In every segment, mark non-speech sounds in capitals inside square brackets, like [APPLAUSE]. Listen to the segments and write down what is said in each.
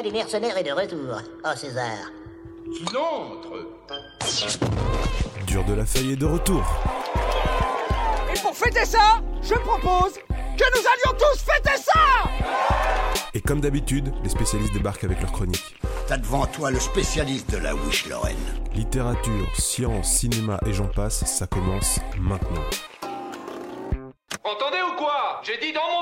train du mercenaire est de retour. Oh César. Qu'il entre Dur de la feuille est de retour. Et pour fêter ça, je propose que nous allions tous fêter ça Et comme d'habitude, les spécialistes débarquent avec leurs chroniques. T'as devant toi le spécialiste de la Wish Lorraine. Littérature, science, cinéma et j'en passe, ça commence maintenant. Entendez ou quoi? J'ai dit dans mon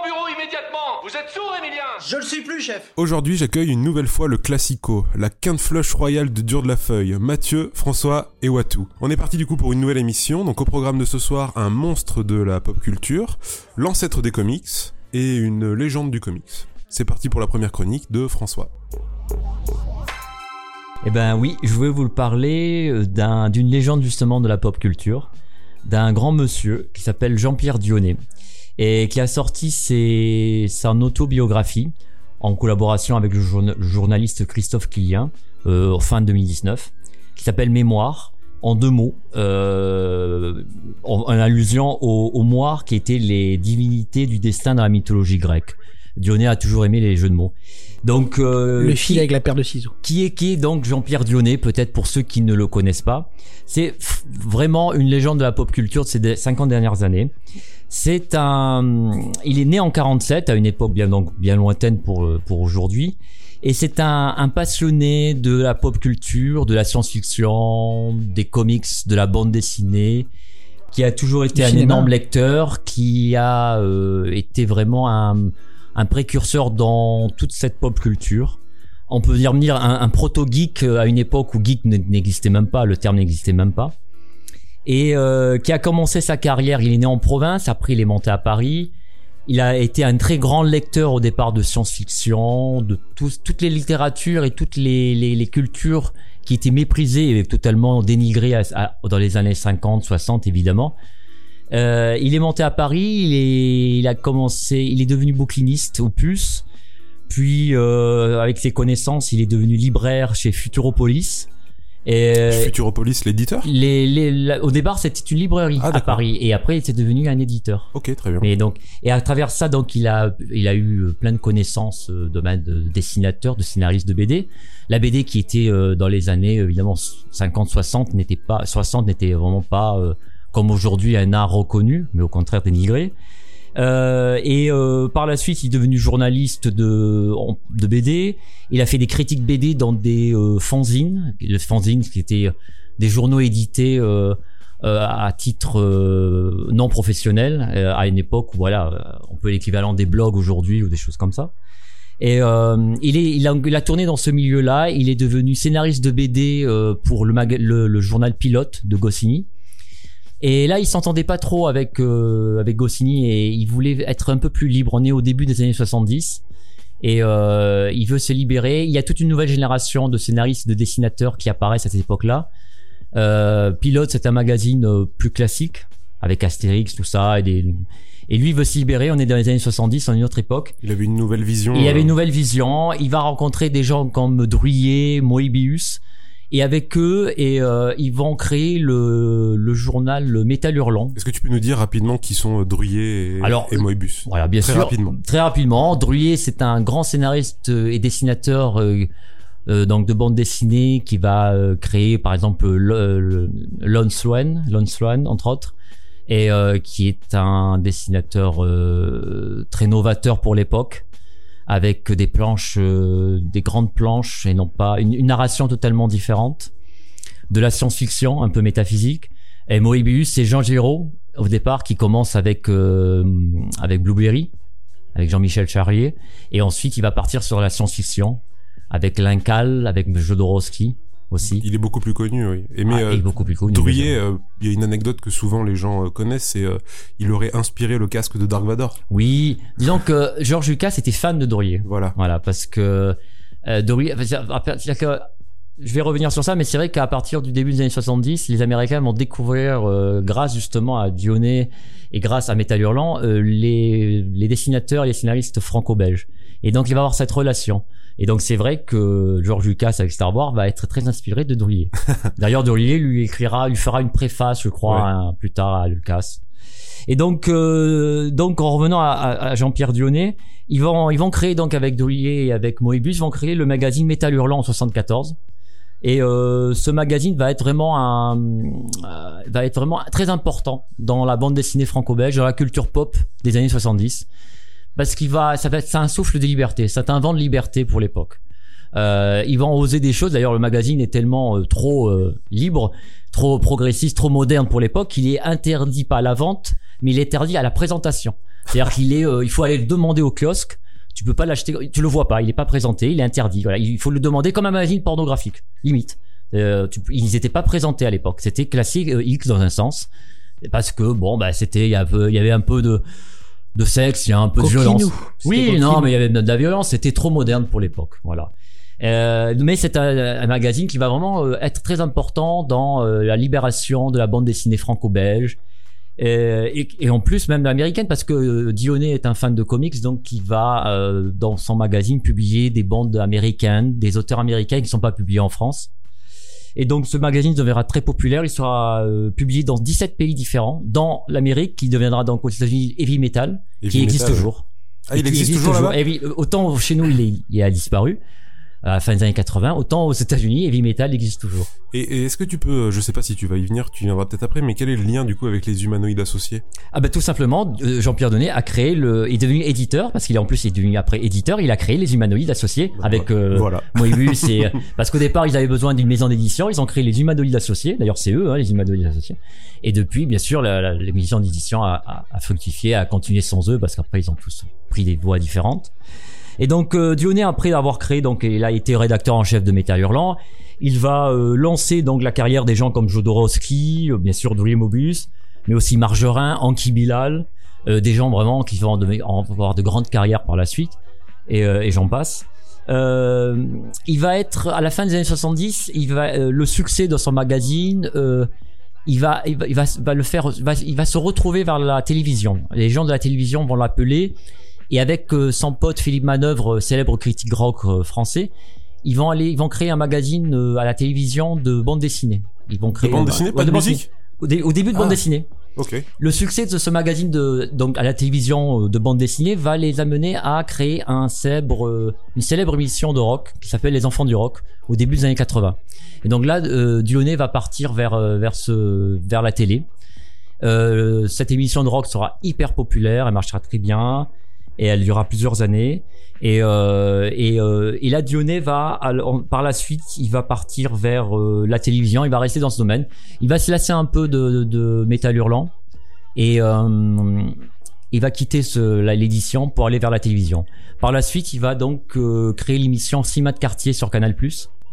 Vous êtes sourd, Emilien Je le suis plus, chef. Aujourd'hui, j'accueille une nouvelle fois le classico, la quinte flush royale de Dur de la Feuille, Mathieu, François et Watou. On est parti du coup pour une nouvelle émission, donc au programme de ce soir, un monstre de la pop culture, l'ancêtre des comics et une légende du comics. C'est parti pour la première chronique de François. Eh ben oui, je voulais vous parler euh, d'un- d'une légende justement de la pop culture, d'un grand monsieur qui s'appelle Jean-Pierre Dionnet et qui a sorti ses, son autobiographie en collaboration avec le, journa- le journaliste Christophe Quillien euh, fin 2019, qui s'appelle Mémoire en deux mots, euh, en, en allusion aux, aux moires qui étaient les divinités du destin dans la mythologie grecque. Dionnet a toujours aimé les jeux de mots. Donc euh, le qui- fil avec la paire de ciseaux. qui est qui est donc Jean-Pierre Dionnet peut-être pour ceux qui ne le connaissent pas c'est vraiment une légende de la pop culture de ces dé- 50 dernières années c'est un il est né en 47 à une époque bien donc bien lointaine pour euh, pour aujourd'hui et c'est un, un passionné de la pop culture de la science-fiction des comics de la bande dessinée qui a toujours été un énorme lecteur qui a euh, été vraiment un un précurseur dans toute cette pop culture. On peut dire dire un, un proto-geek euh, à une époque où geek n'existait même pas, le terme n'existait même pas. Et euh, qui a commencé sa carrière, il est né en province, après il est monté à Paris. Il a été un très grand lecteur au départ de science-fiction, de toutes les littératures et toutes les, cultures qui étaient méprisées et totalement dénigrées dans les années 50, 60 évidemment. Euh, il est monté à Paris, il, est, a commencé, il est devenu bouquiniste au Puce, puis euh, avec ses connaissances, il est devenu libraire chez Futuropolis. Et euh, Futuropolis, l'éditeur les, les, la- au départ, c'était une librairie Ah, à. Paris, et après, il était devenu un éditeur. Ok, très bien. Mais donc, et à travers ça, donc, il a, il a eu euh, plein de connaissances euh, de, de dessinateur, de scénariste de BD. La BD qui était euh, dans les années évidemment 50, 60 n'était pas, 60 n'était vraiment pas euh, comme aujourd'hui un art reconnu, mais au contraire dénigré. Euh, et euh, par la suite, il est devenu journaliste de, de BD. Il a fait des critiques BD dans des euh, fanzines, le fanzine qui étaient des journaux édités euh, euh, à titre euh, non professionnel euh, à une époque où voilà, euh, on peut l'équivalent des blogs aujourd'hui ou des choses comme ça. Et euh, il, est, il, a, il a tourné dans ce milieu-là. Il est devenu scénariste de BD euh, pour le, le, le journal Pilote de Goscinny. Et là, il s'entendait pas trop avec euh, avec Goscinny et il voulait être un peu plus libre. On est au début des années 70 et euh, il veut se libérer. Il y a toute une nouvelle génération de scénaristes, de dessinateurs qui apparaissent à cette époque-là. Euh, Pilote, c'est un magazine euh, plus classique avec Astérix, tout ça, et, des... et lui il veut se libérer. On est dans les années 70, en une autre époque. Il avait une nouvelle vision. Et il avait euh, une nouvelle vision. Il va rencontrer des gens comme Druyer, Moebius. Et avec eux, et euh, ils vont créer le, le journal le Métal Hurlant. Est-ce que tu peux nous dire rapidement qui sont euh, Druyer et, Alors, et Moebius? Voilà, bien Très sûr. rapidement. Très rapidement. Druyer, c'est un grand scénariste euh, et dessinateur euh, euh, donc de bande dessinée qui va euh, créer par exemple le, le- Lon Sloan, Lon Sloan entre autres, et euh, qui est un dessinateur euh, très novateur pour l'époque, avec des planches, euh, des grandes planches et non pas une, narration totalement différente, de la science-fiction un peu métaphysique. Et Moebius, c'est Jean Giraud au départ qui commence avec euh, avec Blueberry, avec Jean-Michel Charrier, et ensuite il va partir sur la science-fiction avec Lincal, avec Jodorowsky aussi. Il est beaucoup plus connu, oui. Et mais Ah, euh, il est beaucoup plus connu. Druyer, euh, il y a une anecdote que souvent les gens euh, connaissent, c'est euh, il aurait inspiré le casque de Dark Vador. Oui, disons que George Lucas était fan de Dorier. Voilà. Voilà, parce que euh, c'est-à-dire que je vais revenir sur ça, mais c'est vrai qu'à partir du début des années 70, les Américains vont découvrir, euh, grâce justement à Dionnet et grâce à Métal Hurlant, euh, les, les dessinateurs et les scénaristes franco-belges. Et donc il va avoir cette relation. Et donc c'est vrai que George Lucas avec Star Wars va être très inspiré de Drouillet. [LAUGHS] D'ailleurs Drouillet lui écrira, lui fera une préface, je crois, Ouais. hein, plus tard à Lucas. Et donc, euh, donc en revenant à, à Jean-Pierre Dionnet, ils vont, ils vont créer donc avec Drouillet et avec Moebius, ils vont créer le magazine Métal Hurlant en 74. Et euh, ce magazine va être vraiment un, euh, va être vraiment très important dans la bande dessinée franco-belge, dans la culture pop des années 70, parce qu'il va, ça va être, un souffle de liberté, c'est un vent de liberté pour l'époque. Euh, ils vont oser des choses. D'ailleurs, le magazine est tellement euh, trop euh, libre, trop progressiste, trop moderne pour l'époque qu'il est interdit pas à la vente, mais il est interdit à la présentation. C'est-à-dire qu'il est, il faut aller le demander au kiosque tu peux pas l'acheter, tu le vois pas, il est pas présenté, il est interdit. Voilà, il faut le demander comme un magazine pornographique, limite. Euh, tu, ils n'étaient pas présentés à l'époque. C'était classique euh, X dans un sens, parce que bon, bah c'était, il y avait un peu de de sexe, il y a un peu de violence. Oui, non, mais il y avait de la violence. C'était trop moderne pour l'époque. Voilà. Euh, mais c'est un, un, magazine qui va vraiment euh, être très important dans euh, la libération de la bande dessinée franco-belge euh, et, et, en plus même américaine parce que euh, Dionnet est un fan de comics donc il va euh, dans son magazine publier des bandes américaines, des auteurs américains qui ne sont pas publiés en France. Et donc ce magazine deviendra très populaire, il sera publié dans 17 pays différents, dans l'Amérique qui deviendra donc aux États-Unis Heavy Metal, qui existe toujours. Ah, il existe, toujours, là-bas. Autant chez nous il, est, il a disparu, à la fin des années 80. Autant aux États-Unis, heavy metal existe toujours. Et, est-ce que tu peux, je sais pas si tu vas y venir, tu viendras peut-être après, mais quel est le lien du coup avec les humanoïdes associés? Ah bah tout simplement, euh, Jean-Pierre Donnet a créé le, est devenu éditeur parce qu'il est en plus il est devenu après éditeur, il a créé les humanoïdes associés bah, avec euh, voilà. [LAUGHS] Moebius et parce qu'au départ ils avaient besoin d'une maison d'édition, ils ont créé les humanoïdes associés. D'ailleurs c'est eux hein, les humanoïdes associés. Et depuis bien sûr la, la, la maison d'édition a, a, a fructifié, a continué sans eux parce qu'après ils ont tous pris des voies différentes. Et donc euh, Dionnet après avoir créé donc il a été rédacteur en chef de Métal Hurlant, il va euh, lancer donc la carrière des gens comme Jodorowsky, euh, bien sûr Drouillet Mobius, mais aussi Margerin, Anki Bilal, euh, des gens vraiment qui vont avoir de grandes carrières par la suite et, j'en passe. il va être à la fin des années 70, il va le succès de son magazine il va, il va, va, le faire, il va se retrouver vers la télévision. Les gens de la télévision vont l'appeler et avec euh, son pote Philippe Manœuvre, euh, célèbre critique rock euh, français, ils vont aller, ils vont créer un magazine à la télévision de bande dessinée. Ils vont créer. De bande dessinée, pas de, musique. Au, début de bande ah. dessinée. Okay. Le succès de ce magazine de donc à la télévision de bande dessinée va les amener à créer un célèbre une célèbre émission de rock qui s'appelle Les Enfants du rock au début des années 80. Et donc là euh, Dionnet va partir vers vers ce vers la télé. Euh, cette émission de rock sera hyper populaire, elle marchera très bien et elle durera plusieurs années. Et, euh, et, euh, et là, Dionnet va, par la suite, il va partir vers euh, la télévision, il va rester dans ce domaine. Il va se lasser un peu de, de, de métal hurlant et il va quitter l'édition pour aller vers la télévision. Par la suite, il va donc créer l'émission Cinéma de quartier sur Canal+.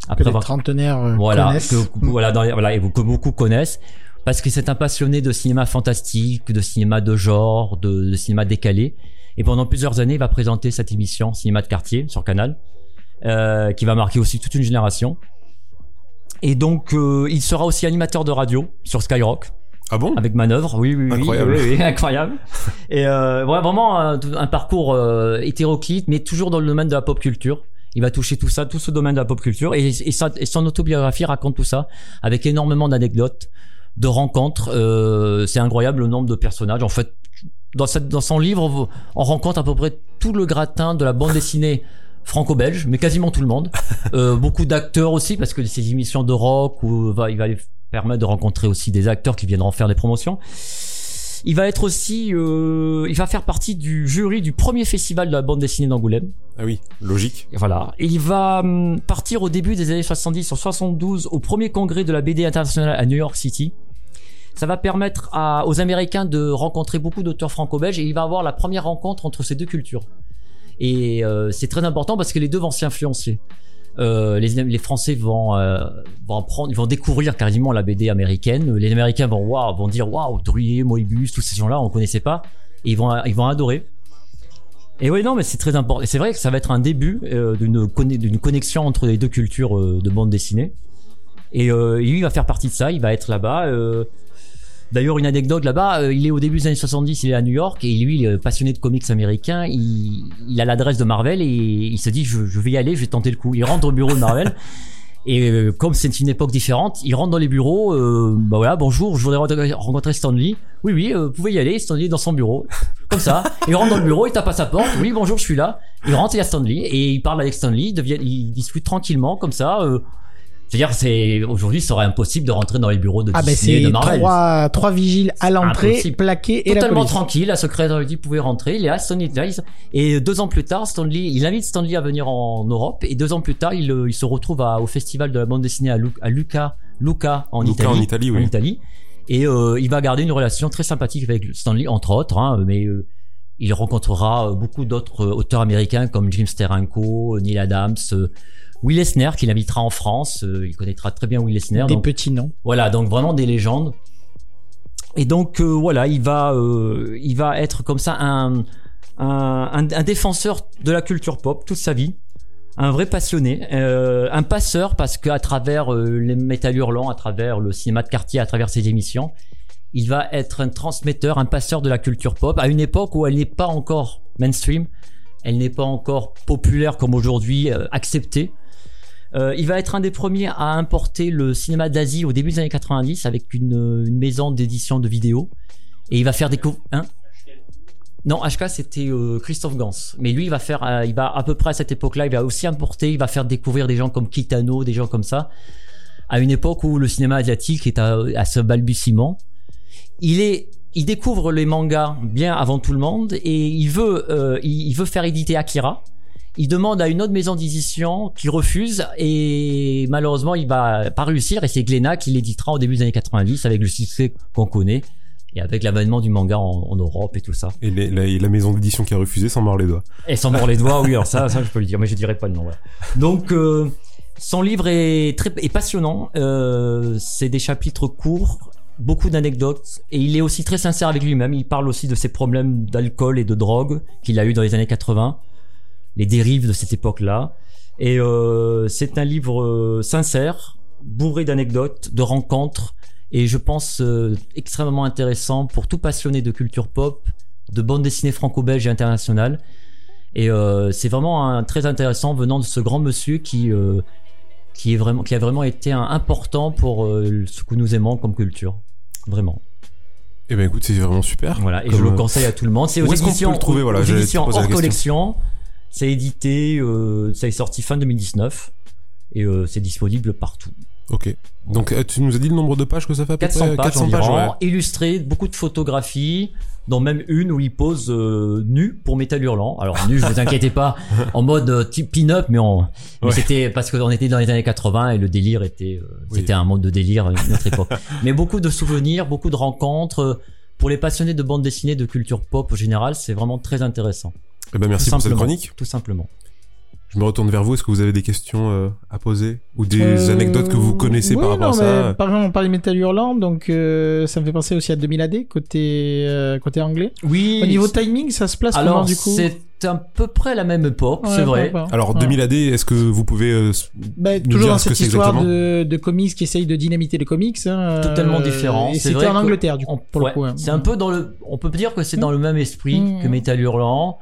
Après que les trentenaires euh, voilà, connaissent. Que, voilà, dans, voilà, et que beaucoup connaissent parce que c'est un passionné de cinéma fantastique, de cinéma de genre, de, de cinéma décalé. Et pendant plusieurs années, il va présenter cette émission Cinéma de quartier sur Canal, euh, qui va marquer aussi toute une génération. Et donc, euh, il sera aussi animateur de radio sur Skyrock. Ah bon? Avec manœuvre, oui, oui, incroyable. oui, oui, [LAUGHS] incroyable. Et euh, vraiment un, un parcours euh, hétéroclite, mais toujours dans le domaine de la pop culture. Il va toucher tout ça, tout ce domaine de la pop culture, et, et son autobiographie raconte tout ça avec énormément d'anecdotes, de rencontres. Euh, c'est incroyable le nombre de personnages. En fait, dans, cette, dans son livre, on rencontre à peu près tout le gratin de la bande dessinée franco-belge, mais quasiment tout le monde. [LAUGHS] Euh, beaucoup d'acteurs aussi, parce que ces émissions de rock, où va, il va lui permettre de rencontrer aussi des acteurs qui viendront faire des promotions. Il va être aussi, euh, il va faire partie du jury du premier festival de la bande dessinée d'Angoulême. Ah oui, logique. Et voilà. Et il va hum, partir au début des années 70 en 72 au premier congrès de la BD internationale à New York City ça va permettre aux Américains de rencontrer beaucoup d'auteurs franco-belges et il va avoir la première rencontre entre ces deux cultures. Et euh, c'est très important parce que les deux vont s'influencer. Euh, les, Français vont, euh, vont découvrir quasiment la BD américaine. Les Américains vont dire waouh, Drouillet, Moebius, tous ces gens-là, on connaissait pas. Et ils vont, ils vont adorer. Et oui, non, mais c'est très important. Et c'est vrai que ça va être un début euh, d'une connexion entre les deux cultures de bande dessinée. Et lui, il va faire partie de ça. Il va être là-bas. D'ailleurs, une anecdote là-bas, euh, il est au début des années 70, il est à New York et lui, il est passionné de comics américains. Il, il a l'adresse de Marvel et il se dit je, je, vais y aller, je vais tenter le coup. Il rentre au bureau de Marvel [LAUGHS] Et euh, comme c'est une époque différente, il rentre dans les bureaux. Euh, bah voilà, bonjour, je voudrais rencontrer Stanley. Oui, oui, vous pouvez y aller. Stanley est dans son bureau, [LAUGHS] comme ça. Il rentre dans le bureau, il tape à sa porte. Oui, bonjour, je suis là. Il rentre, il y a Stanley et il parle avec Stanley. Il, devient, il discute tranquillement, comme ça. Euh, c'est-à-dire, c'est aujourd'hui, ce serait impossible de rentrer dans les bureaux de ah ben, Disney, de Marvel. Trois, trois vigiles à l'entrée, plaqués et Totalement la tranquille, la secrétaire lui dit pouvez rentrer, il est à Stanley Dice. Et deux ans plus tard, Stanley, il invite Stanley à venir en Europe. Et deux ans plus tard, il, il se retrouve à, au festival de la bande dessinée à, Lu à Luca, Luca en Luca Italie. en Italie, oui. En Italie. Et euh, il va garder une relation très sympathique avec Stanley, entre autres. Hein, mais euh, il rencontrera beaucoup d'autres auteurs américains comme Jim Steranko, Neil Adams. Euh, Will Eisner qui l'invitera en France, euh, il connaîtra très bien Will Eisner. Des donc, petits noms. Voilà, donc vraiment des légendes. Et donc euh, voilà, il va, euh, il va être comme ça un, un, défenseur de la culture pop toute sa vie, un vrai passionné, un passeur parce qu'à travers les métal hurlants, à travers le cinéma de quartier, à travers ses émissions, il va être un transmetteur, un passeur de la culture pop à une époque où elle n'est pas encore mainstream, elle n'est pas encore populaire comme aujourd'hui, acceptée. Euh, il va être un des premiers à importer le cinéma d'Asie au début des années 90 avec une, une maison d'édition de vidéos. Et il va faire découvrir... Hein? Non, HK c'était euh, Christophe Gans. Mais lui, il va faire, euh, il va à peu près à cette époque-là, il va aussi importer, il va faire découvrir des gens comme Kitano, des gens comme ça, à une époque où le cinéma asiatique est à, ce balbutiement. Il est, il découvre les mangas bien avant tout le monde et il veut, euh, il veut faire éditer Akira. Il demande à une autre maison d'édition qui refuse et malheureusement il va pas réussir et c'est Glénat qui l'éditera au début des années 90 avec le succès qu'on connaît et avec l'avènement du manga en, en, Europe et tout ça. Et les, la, la, maison d'édition qui a refusé s'en mord les doigts. Et s'en mord les doigts, oui, alors ça, ça je peux le dire, mais je dirais pas le nom. Donc euh, son livre est très est passionnant. Euh, c'est des chapitres courts, beaucoup d'anecdotes, et il est aussi très sincère avec lui-même. Il parle aussi de ses problèmes d'alcool et de drogue qu'il a eu dans les années 80 les dérives de cette époque-là. Et euh, c'est un livre euh, sincère, bourré d'anecdotes, de rencontres, et je pense euh, extrêmement intéressant pour tout passionné de culture pop, de bande dessinée franco-belge et internationale. Et euh, c'est vraiment un, très intéressant venant de ce grand monsieur qui qui est vraiment qui a vraiment été un, important pour ce que nous aimons comme culture, vraiment. Eh ben écoute, c'est vraiment super. Voilà, et Comme je le conseille à tout le monde. C'est aux éditions, le trouver, voilà, aux éditions hors collection. C'est édité, euh, ça est sorti fin 2019 et euh, c'est disponible partout. Ok. Donc euh, tu nous as dit le nombre de pages que ça fait à peu 400 près pages 400 environ, pages, ouais. illustrées, beaucoup de photographies, dont même une où il pose euh, nu pour Métal Hurlant. Alors nu, je vous inquiétez pas, [LAUGHS] en mode type pin-up, mais, on, mais Ouais. c'était parce qu'on était dans les années 80 et le délire était, euh, Oui. c'était un monde de délire, une autre époque. [LAUGHS] mais beaucoup de souvenirs, beaucoup de rencontres. Pour les passionnés de bande dessinée, de culture pop en général, c'est vraiment très intéressant. Eh ben merci Tout pour cette simplement. chronique. Tout simplement. Je me retourne vers vous. Est-ce que vous avez des questions euh, à poser ou des Euh, anecdotes que vous connaissez oui, par rapport non, à ça Par exemple, on parlait de Metal Hurlant, donc euh, ça me fait penser aussi à 2000 AD côté euh, côté anglais. Oui. Au niveau timing, ça se place alors comment du coup c'est à peu près la même époque, Ouais, c'est vrai. pas, pas. Alors Ouais. 2000 AD, est-ce que vous pouvez euh, Bah, nous toujours dire dans ce que cette c'est histoire de, de comics qui essayent de dynamiter les comics. Hein, Totalement euh, différent. Et C'est c'était vrai en que Angleterre, du coup, on- pour ouais, le coup. hein. C'est un peu dans le. On peut dire que c'est dans le même esprit que Metal Hurlant.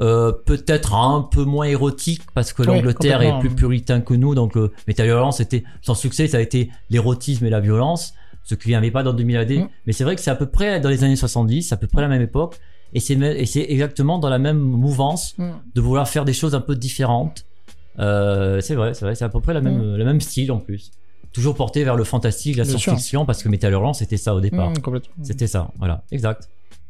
Euh, peut-être un peu moins érotique parce que l'Angleterre est plus puritain que nous donc euh, Metal Hurlant c'était son succès ça a été l'érotisme et la violence ce qui n'y avait pas dans 2000 AD Mm. mais c'est vrai que c'est à peu près dans les années 70 c'est à peu près la même époque et c'est me- et c'est exactement dans la même mouvance Mm. de vouloir faire des choses un peu différentes. Euh, c'est vrai c'est vrai c'est à peu près la même le même style en plus. Toujours porté vers le fantastique la science-fiction parce que Metal Hurlant c'était ça au départ. Mm, c'était ça voilà exact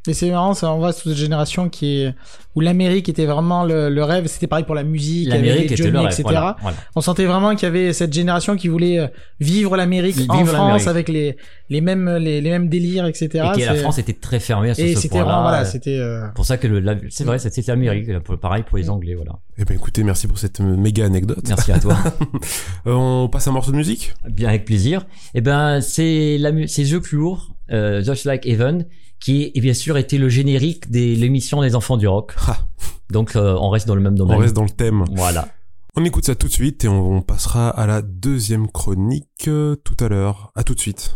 Et c'est marrant, ça, on voit toute cette génération qui est, où l'Amérique était vraiment le, le rêve. C'était pareil pour la musique, avec l'Amérique les était Johnny, le rêve etc. voilà, voilà. On sentait vraiment qu'il y avait cette génération qui voulait euh, vivre l'Amérique Vivre en France l'Amérique. avec les, les mêmes, les, les mêmes délires, etc. et que la France était très fermée sur et ce c'était point-là vraiment, voilà, c'était, euh, pour ça que le, la- c'est vrai c'était l'Amérique pareil pour les Anglais voilà Eh ben écoutez, merci pour cette euh, méga anecdote. merci à toi [LAUGHS] Euh, on passe à un morceau de musique? Bien avec plaisir et ben c'est la c'est The Cure euh, Just Like Heaven qui est bien sûr été le générique de l'émission Les Enfants du Rock Ah. donc euh, on reste dans le même On domaine reste dans le thème. voilà On écoute ça tout de suite et on, on passera à la deuxième chronique euh, tout à l'heure. À tout de suite.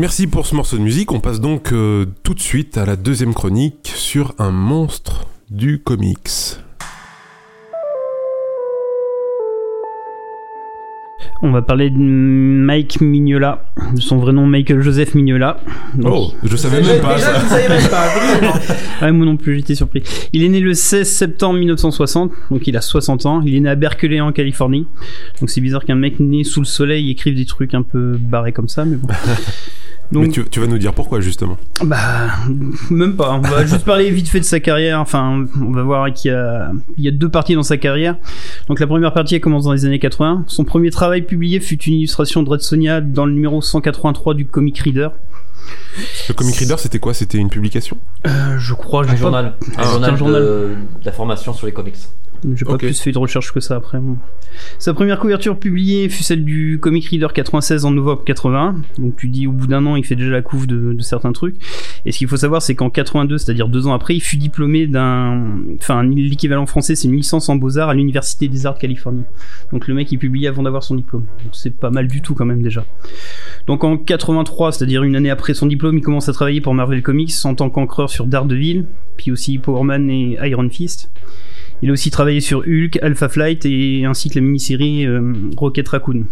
Merci pour ce morceau de musique. On passe donc euh, tout de suite à la deuxième chronique sur un monstre du comics. On va parler de Mike Mignola, de son vrai nom Michael Joseph Mignola. oh, je savais même pas ça. ouais, [LAUGHS] moi non plus, j'étais surpris. Il est né le 16 septembre 1960, donc il a 60 ans. Il est né à Berkeley en Californie. Donc c'est bizarre qu'un mec né sous le soleil écrive des trucs un peu barrés comme ça, mais bon. [LAUGHS] Mais tu, vas nous dire pourquoi justement Bah, même pas. On va [LAUGHS] juste parler vite fait de sa carrière. Enfin, on va voir qu'il y a, il y a deux parties dans sa carrière. Donc la première partie elle commence dans les années 80. Son premier travail publié fut une illustration de Red Sonia dans le numéro 183 du Comic Reader. Le Comic Reader, c'était quoi? C'était une publication? Euh, Je crois. Un journal. Un, journal, un journal d'information sur les comics. J'ai pas plus fait de recherche que ça après. Sa première couverture publiée fut celle du Comic Reader 96 en novembre 80. Donc tu dis au bout d'un an, il fait déjà la couve de, certains trucs. Et ce qu'il faut savoir, c'est qu'en 82, c'est-à-dire deux ans après, il fut diplômé d'un, enfin l'équivalent français, c'est une licence en beaux arts à l'université des arts de Californie. Donc le mec il publie avant d'avoir son diplôme. C'est pas mal du tout quand même déjà. Donc en 83, c'est-à-dire une année après son diplôme, il commence à travailler pour Marvel Comics en tant qu'encreur sur Daredevil, puis aussi Power Man et Iron Fist. Il a aussi travaillé sur Hulk, Alpha Flight et ainsi que la mini-série euh, Rocket Raccoon.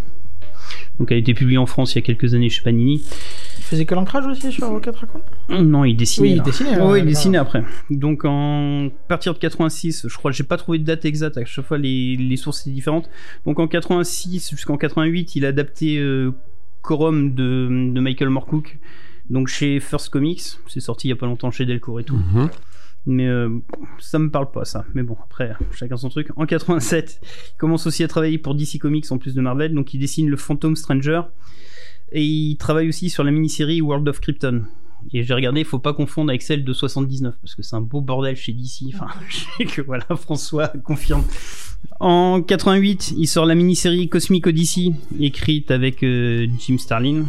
Donc elle a été publiée en France il y a quelques années chez Panini. Il faisait que l'ancrage aussi sur Rocket Raccoon? Non, il dessinait. Oui, il dessinait. oui, il dessinait après. Donc en partir de 86, je crois, j'ai pas trouvé de date exacte. À chaque fois, les, sources étaient différentes. Donc en 86 jusqu'en 88, il a adapté euh, Corum de, Michael Moorcook. Donc chez First Comics, c'est sorti il y a pas longtemps chez Delcourt et tout. Mhm. Mais euh, ça me parle pas ça. Mais bon, après, chacun son truc. En 87, il commence aussi à travailler pour DC Comics en plus de Marvel. Donc il dessine le Phantom Stranger. Et il travaille aussi sur la mini-série World of Krypton. Et j'ai regardé, il faut pas confondre avec celle de 79 parce que c'est un beau bordel chez DC. Enfin, [LAUGHS] je sais que voilà, François confirme. En 88, il sort la mini-série Cosmic Odyssey, écrite avec euh, Jim Starlin.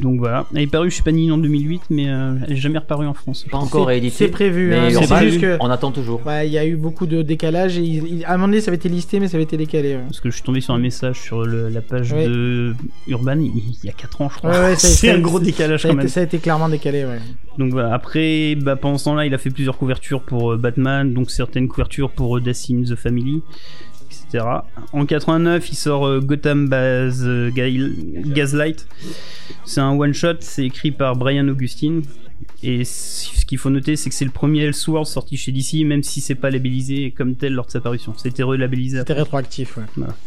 Donc voilà, elle est parue chez Panini en 2008, mais euh, elle n'est jamais reparue en France. Pas encore réédité. C'est prévu. Mais hein, on attend toujours. il y a eu beaucoup de décalage. Et à un moment donné, ça avait été listé, mais ça avait été décalé. Parce que je suis tombé sur un message sur la page de Urban il y a 4 ans, je crois. [LAUGHS] c'est un gros décalage quand même. ça a été clairement décalé. Donc voilà, après, bah, pendant ce temps-là, il a fait plusieurs couvertures pour euh, Batman, donc certaines couvertures pour euh, Death in the Family. En 89, il sort euh, Gotham Baz euh, Gaslight. C'est un one shot, c'est écrit par Brian Augustine. Et ce qu'il faut noter, c'est que c'est le premier Elseworld sorti chez DC, même si c'est pas labellisé comme tel lors de sa parution. C'était relabellisé. C'était rétroactif, ouais.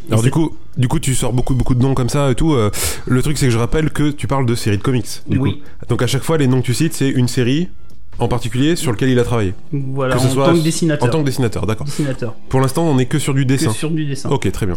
Alors du coup, du coup, tu sors beaucoup, beaucoup de noms comme ça et tout. Euh, le truc, c'est que je rappelle que tu parles de séries de comics. oui. Donc à chaque fois, les noms que tu cites, c'est une série en particulier sur lequel il a travaillé. Voilà, en tant que dessinateur. En tant que dessinateur, d'accord. Dessinateur. Pour l'instant, on n'est que sur du dessin. Que sur du dessin. Ok, très bien.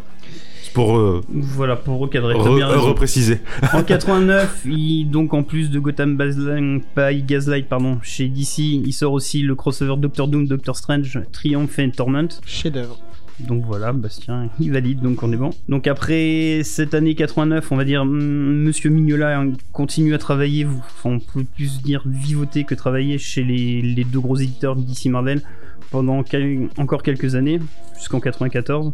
Pour euh, voilà pour recadrer. bien repréciser. en [LAUGHS] 89, il, donc en plus de Gotham by Gaslight pardon, chez DC, il sort aussi le crossover Doctor Doom, Doctor Strange, Triumph et Torment. Chef d'œuvre. Donc voilà, Bastien, [LAUGHS] il valide, donc on est bon. Donc après cette année 89, on va dire, Monsieur Mignola hein, continue à travailler, on peut plus dire vivoter que travailler chez les, deux gros éditeurs d'ici Marvel pendant encore quelques années, jusqu'en 94.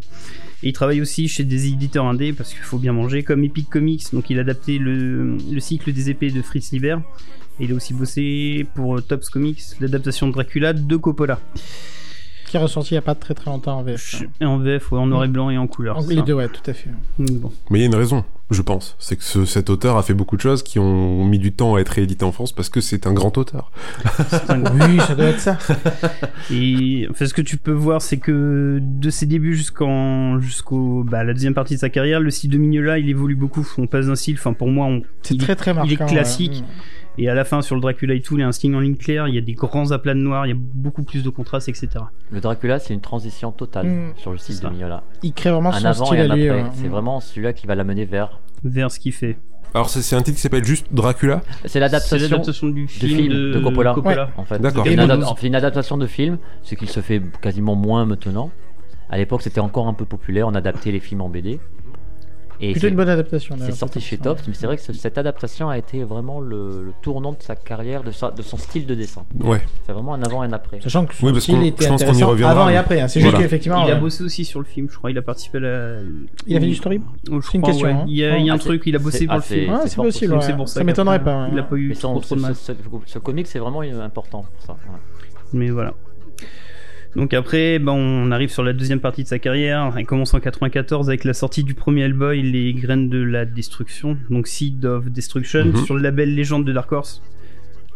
Et il travaille aussi chez des éditeurs indés parce qu'il faut bien manger, comme Epic Comics. Donc il a adapté le, le cycle des épées de Fritz Lieber. Et il a aussi bossé pour Tops Comics, l'adaptation de Dracula de Coppola qui est ressorti il n'y a pas très très longtemps en VF. Et en VF, en noir et blanc et en couleur. les deux, ouais, tout à fait. Bon. Mais il y a une raison, je pense. C'est que cet auteur a fait beaucoup de choses qui ont mis du temps à être réédité en France parce que c'est un grand auteur. [LAUGHS] oui, ça doit être ça. [LAUGHS] Et en fait, ce que tu peux voir, c'est que de ses débuts jusqu'en jusqu'au bah, la deuxième partie de sa carrière, le style de Mignola, il évolue beaucoup. On passe d'un style, enfin pour moi, c'est très très marquant. Il est classique. Et à la fin, sur le Dracula et tout, il y a un style en ligne claire, il y a des grands aplats de noir, il y a beaucoup plus de contrastes, etc. Le Dracula, c'est une transition totale mm. sur le style de Mignola. Il crée vraiment un son avant style et un après. C'est vraiment celui-là qui va l'amener vers. Vers ce qu'il fait. Alors c'est un titre qui s'appelle juste Dracula C'est l'adaptation du film de, Coppola, Coppola. en fait. D'accord. C'est une, une, adaptation de film, ce qu'il se fait quasiment moins maintenant. À l'époque, c'était encore un peu populaire, on adaptait les films en BD. Et Plutôt une bonne adaptation. C'est sorti chez Tops, mais c'est vrai que cette adaptation a été vraiment le, tournant de sa carrière, de, sa, de son style de dessin. Ouais. C'est vraiment un avant et un après. Sachant que son style était intéressant avant et après. Hein. C'est juste qu'effectivement. Il a bossé aussi sur le film, je crois. Il a participé à la. Il a fait du story C'est une question. Hein. Il y a, il y a un ah, truc, il a bossé pour le film. c'est possible. C'est pour ça. Ça m'étonnerait pas. Il a pas eu trop de mal. Ce comic, c'est vraiment important pour ça. Mais voilà. Donc après, ben, on arrive sur la deuxième partie de sa carrière. Elle commence en 94 avec la sortie du premier Hellboy, Les Graines de la Destruction, donc Seed of Destruction, mhm. sur le label Légende de Dark Horse.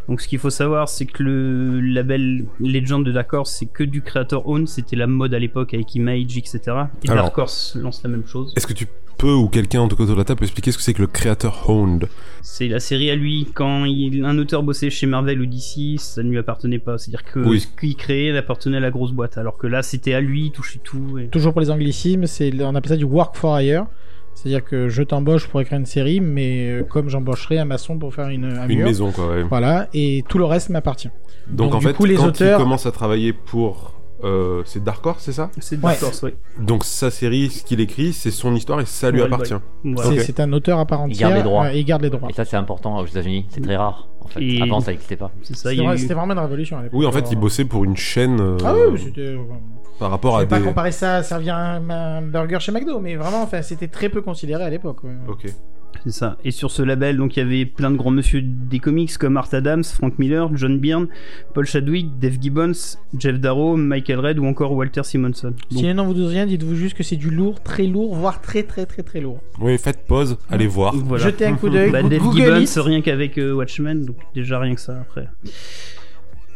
Donc ce qu'il faut savoir, c'est que le label Legend de Dark Horse, c'est que du créateur own. C'était la mode à l'époque avec Image, etc. Et Dark Horse lance la même chose. Est-ce que tu peux, ou quelqu'un en tout cas de la table, peut expliquer ce que c'est que le créateur owned? C'est la série à lui. Quand il, un auteur bossait chez Marvel ou DC, ça ne lui appartenait pas. C'est-à-dire que ce qu'il créait appartenait à la grosse boîte. Alors que là, c'était à lui, il touchait tout. Toujours pour les anglicismes, on appelle ça du work for hire. C'est-à-dire que je t'embauche pour écrire une série, mais euh, comme j'embaucherai un maçon pour faire une, une maison, quoi. Ouais. Voilà, et tout le reste m'appartient. Donc, en fait, coup, les quand auteurs... à travailler pour euh, c'est Dark Horse, c'est ça C'est Dark Horse, oui. Donc sa série, ce qu'il écrit, c'est son histoire et ça lui appartient. C'est un auteur à part entière. Il garde les droits. il garde les droits. Et ça, c'est important aux États-Unis. C'est très rare. En fait. Avant, ça n'existait pas. C'était vraiment une révolution à l'époque. Oui, en fait, il bossait pour une chaîne. Euh, ah oui, c'était par rapport à des... pas comparer ça à servir un, burger chez McDo, mais vraiment, enfin, c'était très peu considéré à l'époque. Ok. C'est ça. Et sur ce label, donc il y avait plein de grands monsieur des comics comme Art Adams, Frank Miller, John Byrne, Paul Chadwick, Dave Gibbons, Jeff Darrow, Michael Red ou encore Walter Simonson. Si un nom vous dit rien, dites-vous juste que c'est du lourd, très lourd, voire très très très très lourd. Oui, faites pause, allez voir. Jetez un coup d'œil. bah, Dave Gibbons, rien qu'avec euh, Watchmen, donc déjà rien que ça après.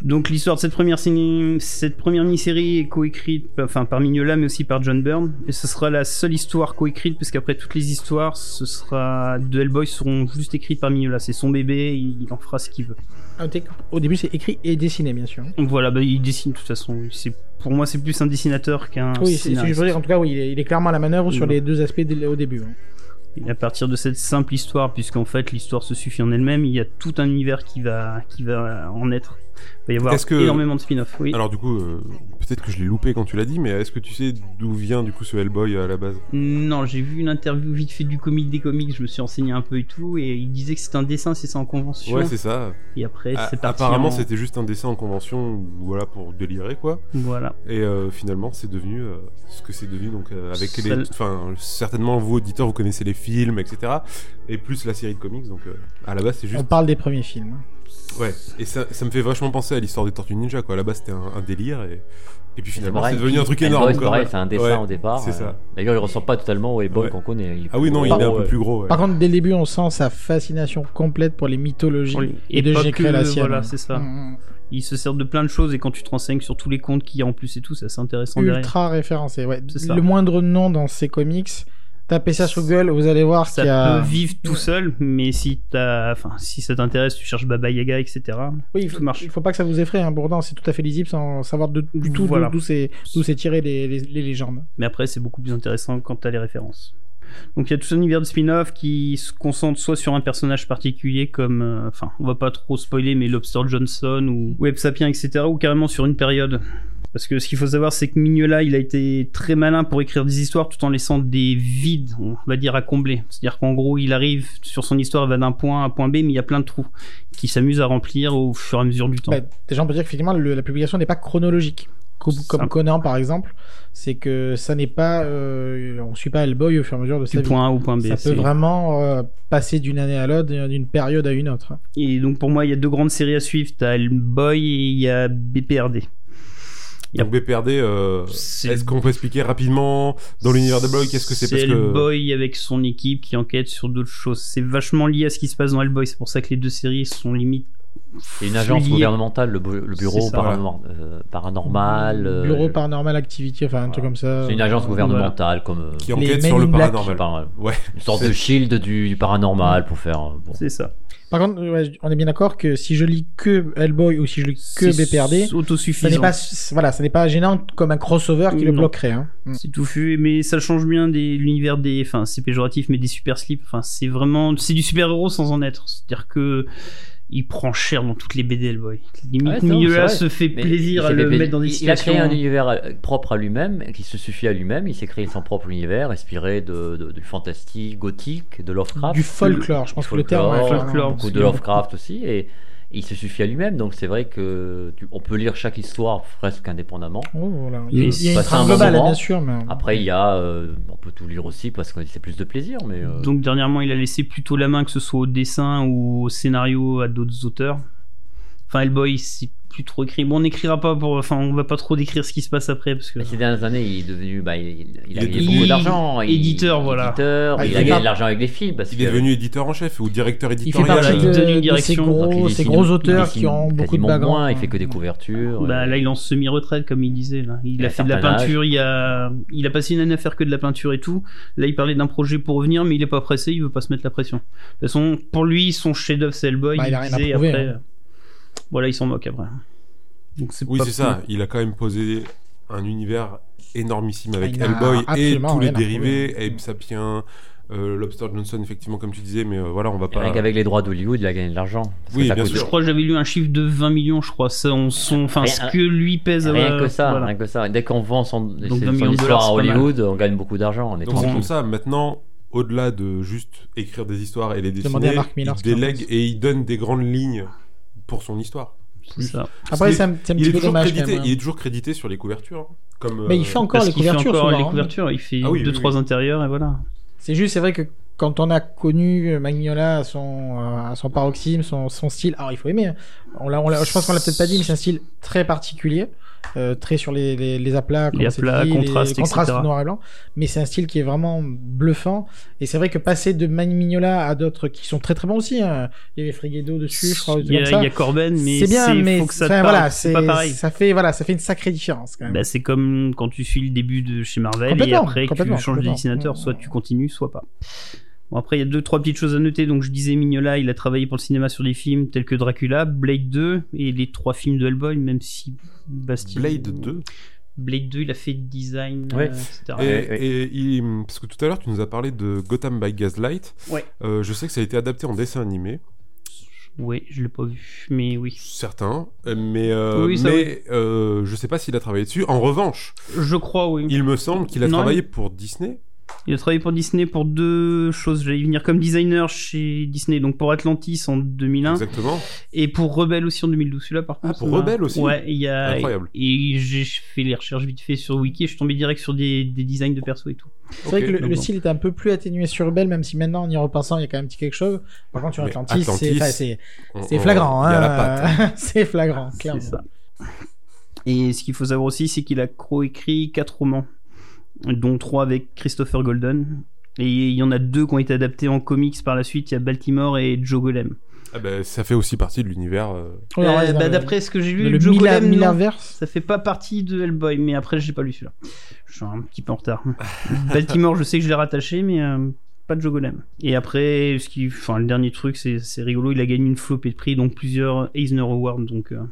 Donc l'histoire de cette première, cette première mini-série est coécrite enfin, par Mignola mais aussi par John Byrne. Et ce sera la seule histoire coécrite parce qu'après toutes les histoires ce sera de Hellboy seront juste écrites par Mignola. C'est son bébé il en fera ce qu'il veut. Ah, au début c'est écrit et dessiné bien sûr. Voilà bah, il dessine de toute façon. Pour moi c'est plus un dessinateur qu'un oui c'est ce que je veux dire. En tout cas oui il est, clairement à la manœuvre sur les deux aspects au début hein. Et à partir de cette simple histoire, puisqu'en fait l'histoire se suffit en elle-même, il y a tout un univers qui va, qui va en être va y avoir énormément de spin-off. Oui. Alors du coup, euh, peut-être que je l'ai loupé quand tu l'as dit, mais est-ce que tu sais d'où vient du coup ce Hellboy à la base? Non, j'ai vu une interview vite fait du comique des comics, je me suis renseigné un peu et tout, et il disait que c'était un dessin, c'est ça en convention. Ouais, c'est ça. Et après, c'est parti. Apparemment, c'était juste un dessin en convention, voilà, pour délirer quoi. Voilà. Et euh, finalement, c'est devenu euh, ce que c'est devenu, donc avec les, enfin, certainement vous auditeurs, vous connaissez les films, etc. Et plus la série de comics, donc à la base, c'est juste. On parle des premiers films. Ouais, et ça, ça me fait vachement penser à l'histoire des Tortues Ninja, quoi. Là-bas, c'était un, délire, et, et puis finalement, c'est devenu un truc énorme. C'est pareil, c'est un dessin au départ. C'est ça. Euh, d'ailleurs, il ressemble pas totalement au Hellboy qu'on connaît. ah oui, non, il est un peu plus gros. Par contre, dès le début, on sent sa fascination complète pour les mythologies et, de j'ai créé la sienne. Voilà, c'est ça. Mm, mm. Il se sert de plein de choses et quand tu te renseignes sur tous les contes qu'il y a en plus et tout, c'est assez intéressant. Ultra référencé, ouais. Le moindre nom dans ces comics Tapez ça sur Google, vous allez voir ça a... peut vivre tout seul, mais si t'as, enfin, si ça t'intéresse, tu cherches Baba Yaga, etc. Oui, il faut, marche. il faut pas que ça vous effraie. Hein. Pourtant, c'est tout à fait lisible sans savoir du tout d'où c'est, d'où c'est tiré les, les, légendes. Mais après, c'est beaucoup plus intéressant quand t'as les références. Donc il y a tout un univers de spin-off qui se concentre soit sur un personnage particulier comme, euh, enfin, on va pas trop spoiler, mais Lobster Johnson ou Web Sapien, etc. Ou carrément sur une période. Parce que ce qu'il faut savoir, c'est que Mignola, il a été très malin pour écrire des histoires tout en laissant des vides, on va dire, à combler. C'est-à-dire qu'en gros, il arrive sur son histoire, il va d'un point à un point B, mais il y a plein de trous qui s'amusent à remplir au fur et à mesure du temps. Bah, déjà, on peut dire qu'effectivement, la publication n'est pas chronologique. comme, Conan par exemple, c'est que ça n'est pas, euh, on suit pas Hellboy au fur et à mesure de sa du point A au point B. Ça peut vraiment euh, passer d'une année à l'autre, d'une période à une autre. Et donc pour moi, il y a deux grandes séries à suivre. T'as Hellboy et il y a BPRD. Donc BPRD, euh, est-ce qu'on peut expliquer rapidement dans l'univers de Boy qu'est-ce que c'est? C'est Hellboy avec son équipe qui enquête sur d'autres choses. C'est vachement lié à ce qui se passe dans Hellboy. C'est pour ça que les deux séries sont limite c'est une agence gouvernementale, le, bureau euh, paranormal. Euh, bureau paranormal activity, enfin un truc comme ça. C'est une agence gouvernementale comme euh, qui enquête sur le paranormal. Ouais. [LAUGHS] Une sorte de shield du, paranormal pour faire. C'est ça. Par contre, on est bien d'accord que si je lis que Hellboy ou si je lis que BPRD, autosuffisant. Ça n'est pas, voilà, ça n'est pas gênant comme un crossover qui le bloquerait. Hein. Mm. C'est touffu, mais ça change bien de l'univers des, enfin, c'est péjoratif, mais des super slips. Enfin, c'est vraiment, c'est du super héros sans en être. C'est-à-dire que il prend cher dans toutes les BD Hellboy. Limite, ouais, se fait plaisir à le mettre dans des situations. Il a créé un univers euh, propre à lui-même, qui se suffit à lui-même. Il s'est créé son propre univers, inspiré de, du fantastique, gothique, de Lovecraft. Du folklore, je pense que le terme est folklore. Beaucoup de Lovecraft aussi. Et il se suffit à lui-même, donc c'est vrai que on peut lire chaque histoire presque indépendamment. Oh, voilà. Il y a, une globale, bien sûr. Mais... Après, il y a, euh, on peut tout lire aussi parce que c'est plus de plaisir. Mais euh, Donc dernièrement, il a laissé plutôt la main que ce soit au dessin ou au scénario à d'autres auteurs. Enfin, Hellboy, c'est plus trop écrit. Bon, on n'écrira pas pour. Enfin, on va pas trop décrire ce qui se passe après. Parce que... ces dernières années, il est devenu. Bah, il, a gagné beaucoup d'argent. Éditeur, voilà. Éditeur, ah, il, a gagné de l'argent avec les films. Parce il est devenu éditeur en chef ou directeur éditorial. Il fait partie de, une direction. Gros, ces gros auteurs qui ont beaucoup de background. Moins, il fait que des couvertures. Bah, là, il est en semi-retraite, comme il disait. Là. Il, a, fait de la peinture. Il a, il a passé une année à faire que de la peinture et tout. Là, il parlait d'un projet pour revenir, mais il est pas pressé. Il veut pas se mettre la pression. De toute façon, pour lui, son chef-d'œuvre, c'est Hellboy. Bah, il a rien à prouver. Hein. Voilà, il s'en moque après oui, c'est ça. Il a quand même posé un univers énormissime avec Hellboy et tous les dérivés, Abe Sapien. Euh, Lobster Johnson, effectivement, comme tu disais, mais euh, voilà, on va pas. Avec les droits d'Hollywood, il a gagné de l'argent. Oui, bien sûr. Je crois que j'avais lu un chiffre de 20 millions, je crois. son, enfin, ce que lui pèse. Rien euh, que ça, rien que ça. Dès qu'on vend son, son histoire à Hollywood, on gagne beaucoup d'argent. Donc c'est pour ça, maintenant, au-delà de juste écrire des histoires et les dessiner, il délègue et il donne des grandes lignes pour son histoire. Après, c'est un, petit peu dommage. il est toujours crédité sur les couvertures. Hein, comme, mais il fait encore les couvertures. Il fait encore les couvertures. Il fait 2-3 intérieurs et voilà. C'est juste, c'est vrai que quand on a connu Magnola à son, à son paroxysme, son, son style, alors il faut aimer. On l'a, on je pense qu'on l'a peut-être pas dit, mais c'est un style très particulier. Euh, très sur les, les, les aplats, les aplats, contrastes, les contrastes noir et blanc. Mais c'est un style qui est vraiment bluffant. Et c'est vrai que passer de Mani Mignola à d'autres qui sont très très bons aussi. Hein. Il y avait Friguedo dessus, je crois. Il y, a, Corben, mais c'est bien, mais faut que ça voilà, c'est pas pareil. Ça fait voilà, ça fait une sacrée différence. Quand même. Bah, c'est comme quand tu suis le début de chez Marvel et après que tu changes de dessinateur, soit tu continues, soit pas. Bon, après, il y a deux, trois petites choses à noter. Donc, je disais, Mignola, il a travaillé pour le cinéma sur des films tels que Dracula, Blade 2 et les trois films de Hellboy, même si Bastille. Blade 2 Blade 2, il a fait design, ouais. etc. Et, parce que tout à l'heure, tu nous as parlé de Gotham by Gaslight. Ouais. Euh, je sais que ça a été adapté en dessin animé. Oui, je l'ai pas vu, mais oui. Certains, mais, euh, mais euh, je sais pas s'il a travaillé dessus. En revanche, je crois, oui. Il me semble qu'il a travaillé pour Disney. Il a travaillé pour Disney pour deux choses. J'allais venir comme designer chez Disney, donc pour Atlantis en 2001. Exactement. Et pour Rebelle aussi en 2012. Celui-là, par contre. Ah, pour Rebelle aussi Ouais, il y a. Incroyable. Et j'ai fait les recherches vite fait sur Wiki et je suis tombé direct sur des, des designs de perso et tout. C'est vrai que le, style est un peu plus atténué sur Rebelle, même si maintenant, en y repensant, il y a quand même un petit quelque chose. Par contre, sur Atlantis, c'est flagrant. Hein, [LAUGHS] c'est flagrant, clairement. C'est ça. Et ce qu'il faut savoir aussi, c'est qu'il a co-écrit quatre romans dont trois avec Christopher Golden. Et il y en a deux qui ont été adaptés en comics par la suite. Il y a Baltimore et Joe Golem. Ah bah, ça fait aussi partie de l'univers. Euh... euh bah, D'après ce que j'ai lu, le Joe Golem, ça fait pas partie de Hellboy, mais après j'ai pas lu celui-là. Je suis un petit peu en retard. [LAUGHS] Baltimore, je sais que je l'ai rattaché, mais euh, pas de Joe Golem. Et après, ce qui, enfin, le dernier truc, c'est rigolo, il a gagné une flopée de prix, donc plusieurs Eisner Awards, donc euh,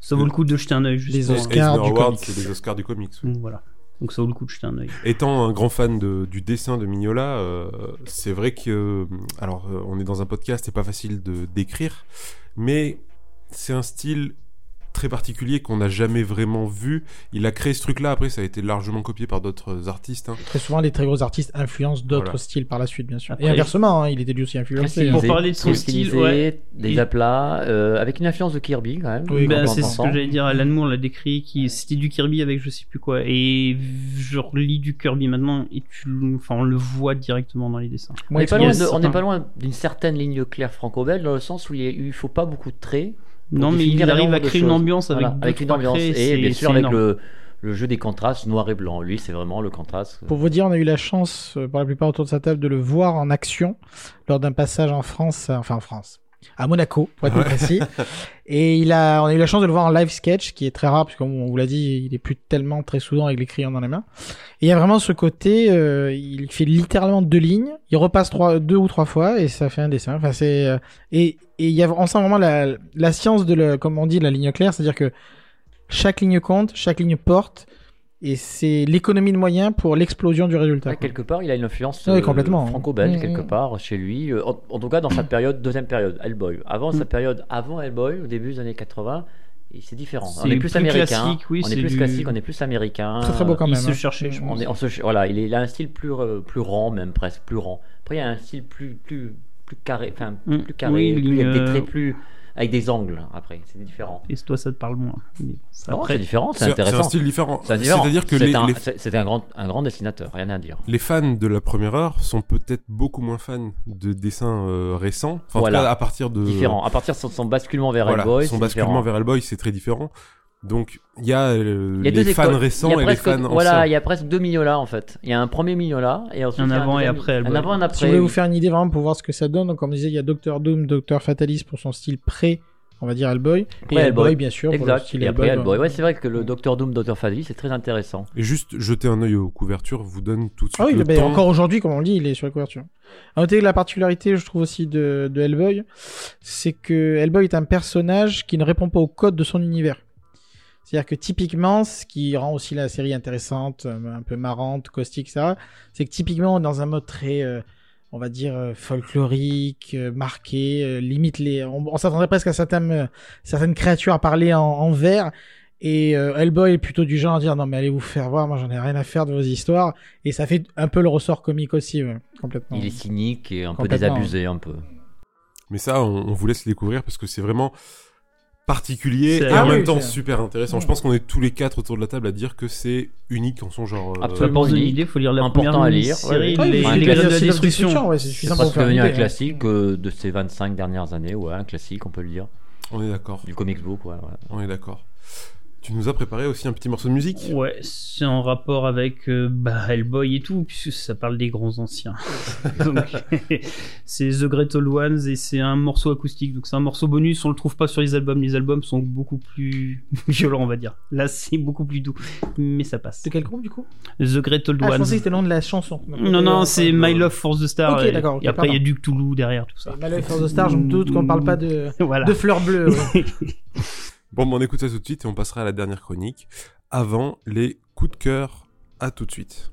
ça vaut le coup de jeter un œil. Les Oscars du Awards, c'est les Oscars du comics. Voilà. Donc ça vaut le coup de jeter un œil. Étant un grand fan du dessin de Mignola, euh, c'est vrai que, alors, euh, on est dans un podcast, c'est pas facile de décrire, mais c'est un style très particulier qu'on n'a jamais vraiment vu. Il a créé ce truc-là. Après, ça a été largement copié par d'autres artistes. Hein. Très souvent, les très gros artistes influencent d'autres styles par la suite, bien sûr. Et inversement, hein, il était lui aussi influencé. Pour parler de son style, ouais. des aplats, euh, avec une influence de Kirby quand même. Oui, bah, c'est ce que j'allais dire. Alan Moore l'a décrit, qui c'était du Kirby avec je sais plus quoi. Et je relis du Kirby maintenant et tu, enfin, on le voit directement dans les dessins. on n'est pas, pas, loin d'une certaine ligne claire franco-belge dans le sens où il, ne faut pas beaucoup de traits. Non, mais il arrive à créer une ambiance avec, avec une ambiance et bien sûr avec le le jeu des contrastes noir et blanc. Lui, c'est vraiment le contraste. Pour vous dire, on a eu la chance, euh, pour la plupart autour de sa table, de le voir en action lors d'un passage en France, enfin en France, à Monaco, pour être plus précis. [LAUGHS] Et il a, on a eu la chance de le voir en live sketch, qui est très rare, puisque comme on vous l'a dit, il est plus tellement très souvent avec les crayons dans les mains. Et il y a vraiment ce côté, euh, il fait littéralement deux lignes, il repasse trois, deux ou trois fois, et ça fait un dessin. Enfin, c'est, euh, et, et il y a, on sent vraiment la, la science de le, comme on dit, la ligne claire, c'est-à-dire que chaque ligne compte, chaque ligne porte, et c'est l'économie de moyens pour l'explosion du résultat. quelque part, il a une influence euh, complètement. franco-belge, mmh, quelque mmh. part, chez lui. Euh, en, tout cas, dans sa [COUGHS] période, deuxième période, Hellboy. Avant sa mmh. période, avant Hellboy, au début des années 80, c'est différent. on est plus, américain. Oui, on est, plus classique, on est plus américain. Très très beau quand même. Il se hein. cherchait, je pense. On est, voilà, il, a un style plus, euh, plus rond, même presque plus rond. Après, il y a un style plus, plus, plus carré, enfin, plus carré, oui, plus, des traits plus avec des angles après, c'est différent. Et toi, ça te parle moins. Après, c'est différent, c'est intéressant. C'est un style différent. C'est-à-dire que c'était un, grand, un grand dessinateur, rien à dire. Les fans de la première heure sont peut-être beaucoup moins fans de dessins euh, récents. Enfin, voilà. à partir de différent. À partir de son, basculement vers voilà, Hellboy, son basculement vers Hellboy, c'est très différent. Donc il y a, euh, les fans récents et les fans anciens. Voilà, il y a presque deux Mignola en fait. Il y a un premier Mignola et ensuite un avant et après. Un avant et après. Si vous voulez vous faire une idée vraiment pour voir ce que ça donne, donc comme je disais, il y a Doctor Doom, Doctor Fatalis pour son style pré on va dire Hellboy. et Hellboy, bien sûr. Exact. et après Hellboy. Ouais, c'est vrai que le Docteur Doom, Docteur Fatalis, c'est très intéressant. Et juste jeter un œil aux couvertures vous donne tout de suite. Ah oui, le temps. encore aujourd'hui, comme on dit, il est sur la couverture. À noter la particularité, je trouve aussi de, de Hellboy, c'est que Hellboy est un personnage qui ne répond pas au code de son univers. C'est-à-dire que typiquement, ce qui rend aussi la série intéressante, un peu marrante, caustique, ça, c'est que typiquement, dans un mode très euh, on va dire euh, folklorique, euh, marqué, euh, limite les, on, s'attendrait presque à certaines, certaines créatures à parler en, en vers. Et Hellboy est plutôt du genre à dire non mais allez vous faire voir, moi j'en ai rien à faire de vos histoires. Et ça fait un peu le ressort comique aussi, complètement. Il est cynique et un peu désabusé, un peu. Mais ça, on, on vous laisse le découvrir parce que c'est vraiment particulier et en même temps super intéressant. Je pense qu'on est tous les quatre autour de la table à dire que c'est unique en son genre. Euh, Absolument une idée, faut lire la important à lire. Série, les, les, de destruction. c'est presque devenu un classique euh, de ces 25 dernières années, ouais, un classique, on peut le dire. On est d'accord. Du comics book, ouais. On est d'accord. Tu nous as préparé aussi un petit morceau de musique Ouais, c'est en rapport avec euh, bah, Hellboy et tout, puisque ça parle des grands anciens. [LAUGHS] [LAUGHS] c'est The Great Old Ones et c'est un morceau acoustique, donc c'est un morceau bonus, on le trouve pas sur les albums, les albums sont beaucoup plus [LAUGHS] violents, on va dire. Là, c'est beaucoup plus doux, mais ça passe. De quel groupe du coup? The Great Old ah, Ones. Je pensais que c'était le nom de la chanson. Non, non, c'est My Love for the Star. Ok, d'accord. et après, il y a Duke Toulouse derrière tout ça. My Love for the Star, je me doute qu'on parle pas de, de fleurs bleues. Bon, on écoute ça tout de suite et on passera à la dernière chronique. Avant les coups de cœur, à tout de suite.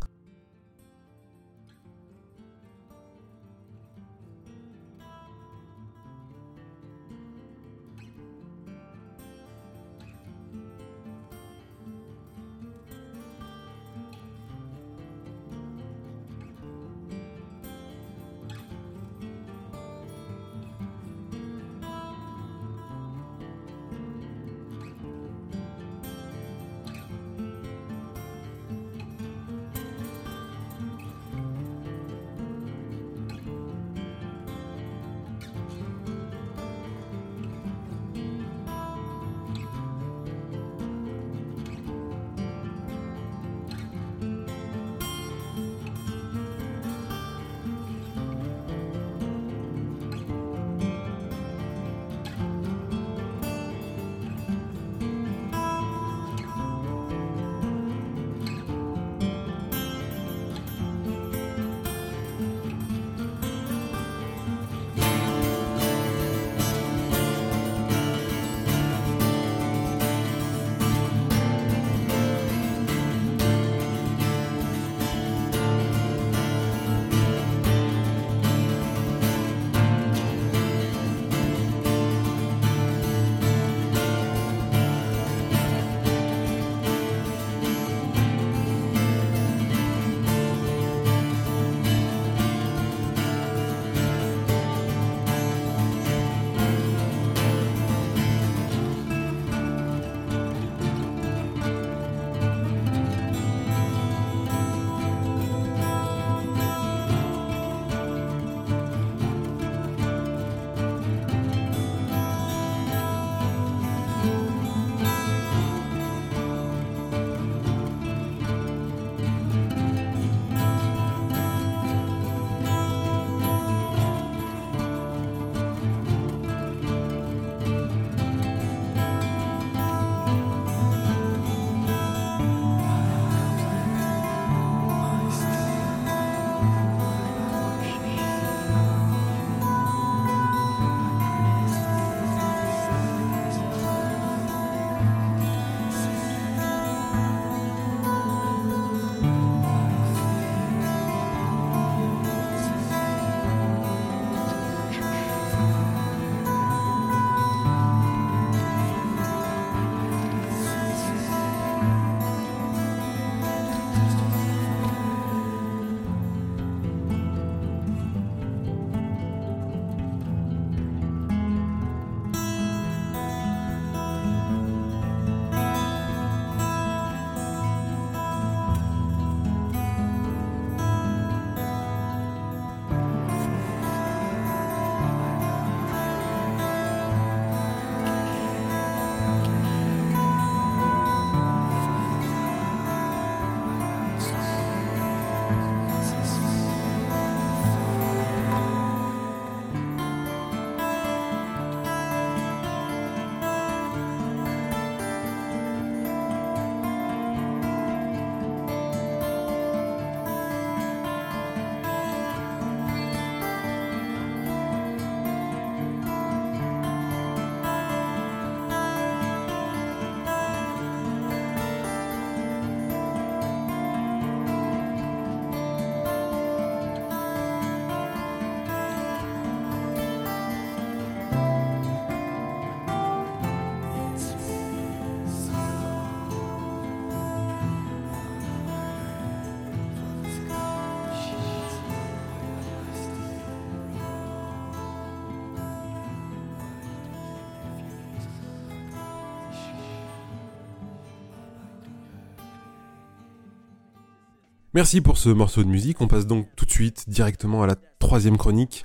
Merci pour ce morceau de musique. On passe donc tout de suite directement à la troisième chronique.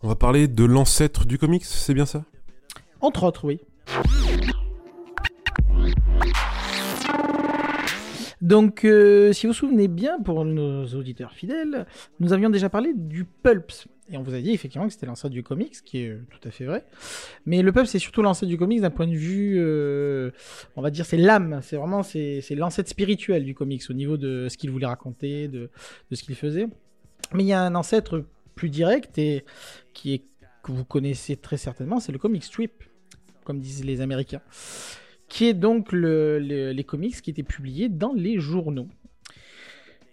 On va parler de l'ancêtre du comics, c'est bien ça? Entre autres, oui. Donc, euh, si vous vous souvenez bien, pour nos auditeurs fidèles, nous avions déjà parlé du pulp. Et on vous a dit effectivement que c'était l'ancêtre du comics, ce qui est euh, tout à fait vrai. Mais le pulp, c'est surtout l'ancêtre du comics d'un point de vue, euh, on va dire, c'est l'âme. C'est vraiment, c'est l'ancêtre spirituel du comics au niveau de ce qu'il voulait raconter, de, de ce qu'il faisait. Mais il y a un ancêtre plus direct et qui est que vous connaissez très certainement, c'est le comic strip, comme disent les Américains qui est donc les comics qui étaient publiés dans les journaux.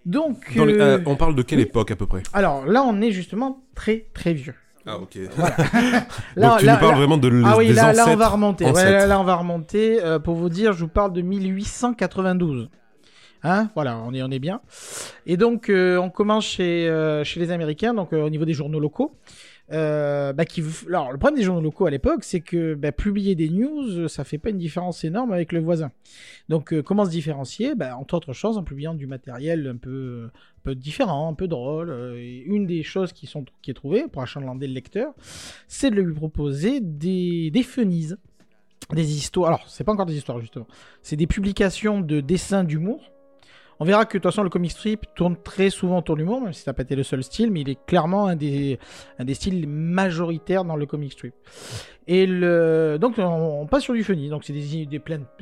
Donc, euh, euh, on parle de quelle époque à peu près? Alors là, on est justement très très vieux. Ah ok. [LAUGHS] donc tu nous parles vraiment de ah oui, des là, ancêtres. là on va remonter. là, on va remonter. Euh, pour vous dire, je vous parle de 1892. Hein voilà, on est, on est bien. Et donc, on commence chez, chez les Américains, donc au niveau des journaux locaux. Euh, bah. Alors, le problème des journaux locaux à l'époque, c'est que bah, publier des news, ça fait pas une différence énorme avec le voisin. Donc, euh, comment se différencier? Bah, Entre autres choses, en publiant du matériel un peu, différent, un peu drôle. Euh, une des choses qui est trouvée pour achalander le lecteur, c'est de lui proposer des, des fenises, des histoires. Alors, c'est pas encore des histoires, justement. C'est des publications de dessins d'humour on verra que de toute façon le comic strip tourne très souvent autour de l'humour, même si ça n'a pas été le seul style, mais il est clairement un des, styles majoritaires dans le comic strip. Et donc on, passe sur du funny, donc c'est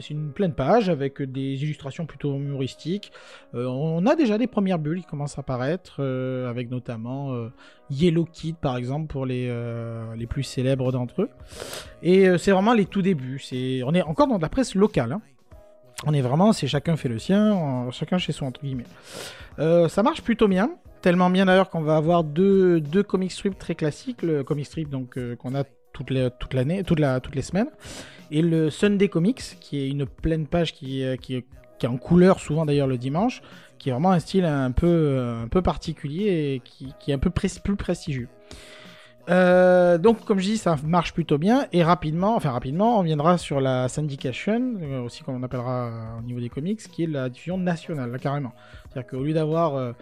une pleine page avec des illustrations plutôt humoristiques. Euh, on a déjà des premières bulles qui commencent à apparaître, euh, avec notamment euh, Yellow Kid par exemple pour les, les plus célèbres d'entre eux. Et c'est vraiment les tout débuts. On est encore dans de la presse locale. Hein. On est vraiment, c'est chacun fait le sien, chacun chez soi, entre guillemets. Euh, ça marche plutôt bien, tellement bien d'ailleurs qu'on va avoir deux, deux comic strips très classiques, le comic strip donc euh, qu'on a toute toute, la, toutes les semaines, et le Sunday Comics, qui est une pleine page qui, qui, qui est en couleur souvent d'ailleurs le dimanche, qui est vraiment un style un peu, un peu particulier et qui est un peu plus prestigieux. Euh, donc, comme je dis, ça marche plutôt bien. Et rapidement, enfin rapidement, on viendra sur la syndication, euh, aussi comme on appellera euh, au niveau des comics, qui est la diffusion nationale, carrément. C'est-à-dire qu'au lieu d'avoir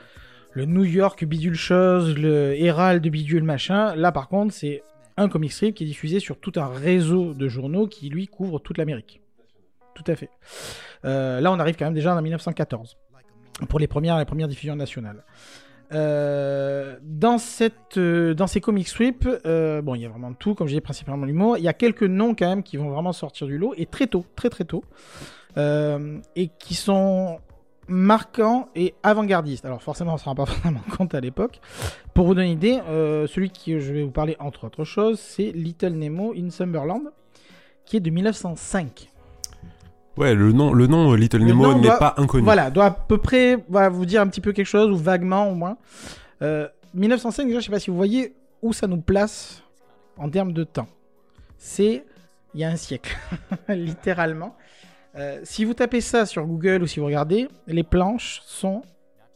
le New York bidule chose, le Herald bidule machin, là par contre, c'est un comic strip qui est diffusé sur tout un réseau de journaux qui, lui, couvre toute l'Amérique. Tout à fait. là, on arrive quand même déjà en 1914 pour les premières diffusions nationales. Euh, dans, cette, euh, dans ces comic strips, euh, bon, il y a vraiment tout, comme je disais, principalement l'humour. Il y a quelques noms quand même qui vont vraiment sortir du lot, et très tôt, très très tôt, et qui sont marquants et avant-gardistes. Alors forcément, on ne se rend pas [LAUGHS] vraiment compte à l'époque. Pour vous donner une idée, celui qui je vais vous parler entre autres choses, c'est Little Nemo in Summerland, qui est de 1905. Ouais, le nom, le nom Little Nemo n'est pas inconnu. Voilà, doit à peu près vous dire un petit peu quelque chose, ou vaguement au moins. 1905, euh, déjà, je sais pas si vous voyez où ça nous place en termes de temps. C'est il y a un siècle, [LAUGHS] littéralement. Euh, si vous tapez ça sur Google ou si vous regardez, les planches sont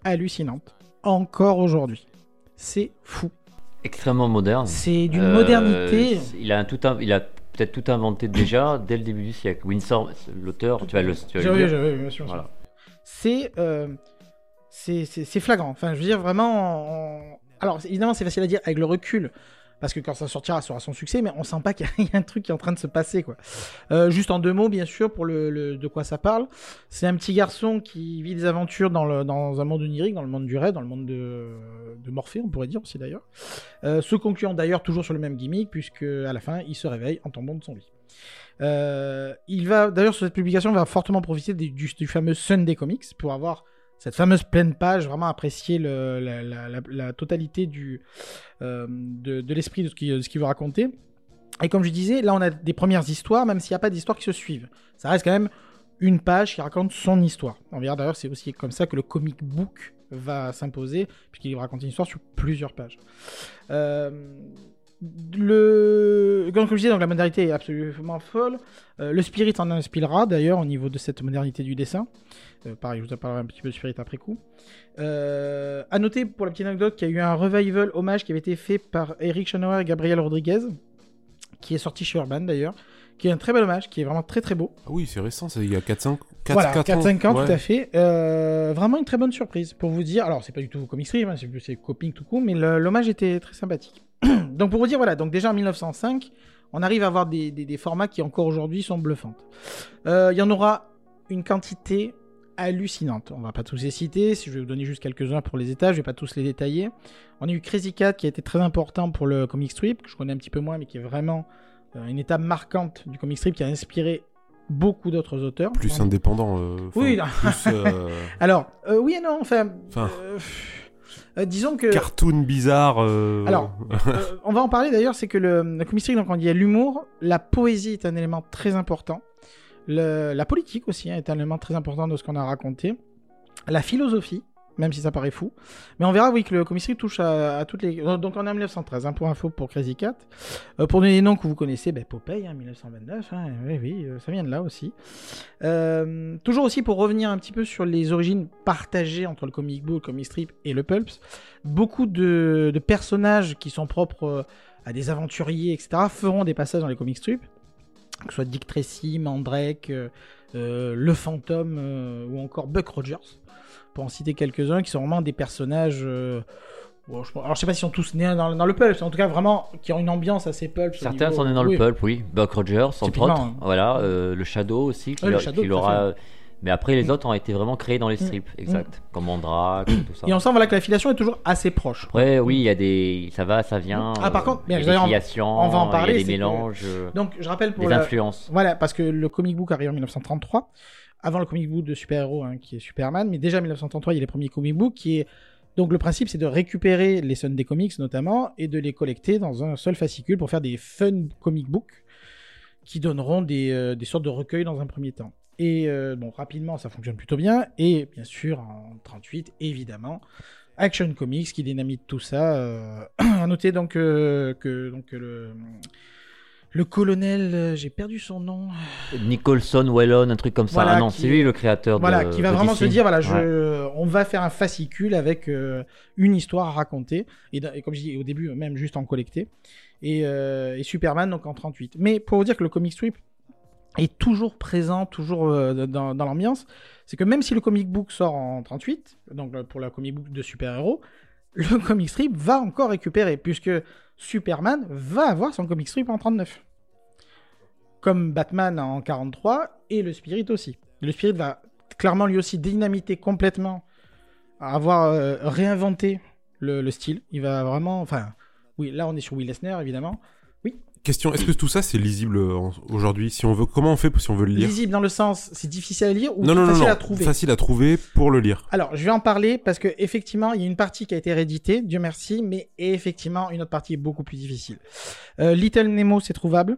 hallucinantes. Encore aujourd'hui. C'est fou. Extrêmement moderne. C'est d'une modernité. Euh, il a un tout un, il a peut-être tout inventé déjà dès le début du siècle. Windsor, l'auteur, tu vas le, tu vas le bien sûr. Voilà. Euh, c'est c'est flagrant. Enfin, je veux dire, vraiment. Alors, évidemment, c'est facile à dire avec le recul parce que quand ça sortira, ça sera son succès, mais on sent pas qu'il [LAUGHS] y, a un truc qui est en train de se passer, quoi. Euh, juste en deux mots, bien sûr, pour le, de quoi ça parle. C'est un petit garçon qui vit des aventures dans, le, dans un monde onirique, dans le monde du rêve, dans le monde de, de Morphée, on pourrait dire aussi d'ailleurs. Euh, se concluant d'ailleurs toujours sur le même gimmick, puisque à la fin, il se réveille en tombant de son lit. Euh, il va d'ailleurs sur cette publication, va fortement profiter du fameux Sunday Comics pour avoir cette fameuse pleine page, vraiment apprécier la, totalité du, euh, de, l'esprit de ce qu'il veut raconter. Et comme je disais, là on a des premières histoires, même s'il n'y a pas d'histoires qui se suivent. Ça reste quand même une page qui raconte son histoire. On verra d'ailleurs, c'est aussi comme ça que le comic book va s'imposer, puisqu'il va raconter une histoire sur plusieurs pages. Euh, le... Comme je disais, donc la modernité est absolument folle. Euh, le Spirit en inspirera d'ailleurs au niveau de cette modernité du dessin. Euh, pareil, je vous en parlerai un petit peu de Spirit après coup. Euh, à noter pour la petite anecdote qu'il y a eu un revival hommage qui avait été fait par Eric Chenauer et Gabriel Rodriguez, qui est sorti chez Urban d'ailleurs, qui est un très bel hommage, qui est vraiment très très beau. Ah oui, c'est récent, c'est il y a 4-5 4, voilà, 4, 4-5 ans, ouais. tout à fait. Euh, vraiment une très bonne surprise pour vous dire. Alors, c'est pas du tout comic strip, hein, c'est coping tout court, mais l'hommage était très sympathique. [CLEARS THROAT] donc, pour vous dire, voilà, donc déjà en 1905, on arrive à avoir des, des- des formats qui encore aujourd'hui sont bluffantes. Euh, Il y en aura une quantité hallucinante. On va pas tous les citer, si je vais vous donner juste quelques-uns pour les états, je vais pas tous les détailler. On a eu Crazy Cat qui a été très important pour le comic strip, que je connais un petit peu moins, mais qui est vraiment euh, une étape marquante du comic strip qui a inspiré beaucoup d'autres auteurs. Plus indépendant. euh, Oui, plus euh, [LAUGHS] alors, euh, oui et non, enfin. Enfin. Euh, disons que. cartoon bizarre. euh, Alors, euh, on va en parler d'ailleurs, c'est que le, comic strip, donc on dit l'humour, la poésie est un élément très important. Le- la politique aussi hein, est un élément très important de ce qu'on a raconté. La philosophie, même si ça paraît fou. Mais on verra, oui, que le comic strip touche à, toutes les. Donc on est en 1913, hein, pour info pour Crazy Cat. Euh, pour donner des noms que vous connaissez, ben, Popeye, hein, 1929, hein, oui, oui, euh, ça vient de là aussi. Euh, toujours aussi pour revenir un petit peu sur les origines partagées entre le comic book, le comic strip et le pulps. Beaucoup de, personnages qui sont propres à des aventuriers, etc., feront des passages dans les comic strips. Que ce soit Dick Tracy, Mandrake, Le Fantôme ou encore Buck Rogers. Pour en citer quelques-uns qui sont vraiment des personnages. euh, bon, je, alors je sais pas s'ils sont tous nés dans, dans le pulp, en tout cas vraiment qui ont une ambiance assez pulp. Certains niveau- sont nés dans oui. le pulp, oui. Buck Rogers, entre autres. hein. Voilà, euh, le Shadow aussi, qui, Ouais, le Shadow, qui. Mais après, les autres ont été vraiment créés dans les Mm. strips, exact. Comme Mandrake, tout ça. Et on sent voilà, que la filiation est toujours assez proche. Après, oui, il y a des. Ça va, ça vient. Ah, par contre, bien, on- on va en parler, Il y a des que- mélanges. euh, Donc, je rappelle pour des la- influences. Voilà, parce que le comic book arrive en 1933, avant le comic book de super-héros hein, qui est Superman, mais déjà en 1933, il y a les premiers comic books qui est. Donc, le principe, c'est de récupérer les Sunday Comics notamment et de les collecter dans un seul fascicule pour faire des fun comic books qui donneront des, euh, sortes de recueils dans un premier temps. Et euh, bon, rapidement, ça fonctionne plutôt bien. Et bien sûr, en 38, évidemment, Action Comics qui dynamite tout ça. Euh... [CLEARS THROAT] à noter donc euh, que donc, le, le colonel, euh, j'ai perdu son nom. Nicholson, Wellon, un truc comme ça. Voilà, ah non, qui- c'est lui le créateur Voilà, de. qui va de vraiment DC. se dire voilà, je, Ouais. on va faire un fascicule avec euh, une histoire à raconter. Et, comme je dis au début, même juste en collecter. Et, euh, et Superman, donc en 38. Mais pour vous dire que le comic strip est toujours présent, toujours euh, dans, dans l'ambiance, c'est que même si le comic book sort en 38, donc euh, pour la comic book de super-héros, le comic strip va encore récupérer, puisque Superman va avoir son comic strip en 39 comme Batman en 43 et le Spirit aussi. Le Spirit va clairement lui aussi dynamiter complètement, avoir euh, réinventé le, le style. Il va vraiment, enfin, oui, là on est sur Will Eisner évidemment. Oui. Question, est-ce que tout ça c'est lisible aujourd'hui? Si on veut, comment on fait si on veut le lire? Lisible dans le sens, c'est difficile à lire ou Non, non, non, facile non, à trouver? facile à trouver pour le lire. Alors, je vais en parler parce que effectivement, il y a une partie qui a été rééditée, Dieu merci, mais effectivement, une autre partie est beaucoup plus difficile. Euh, Little Nemo, c'est trouvable.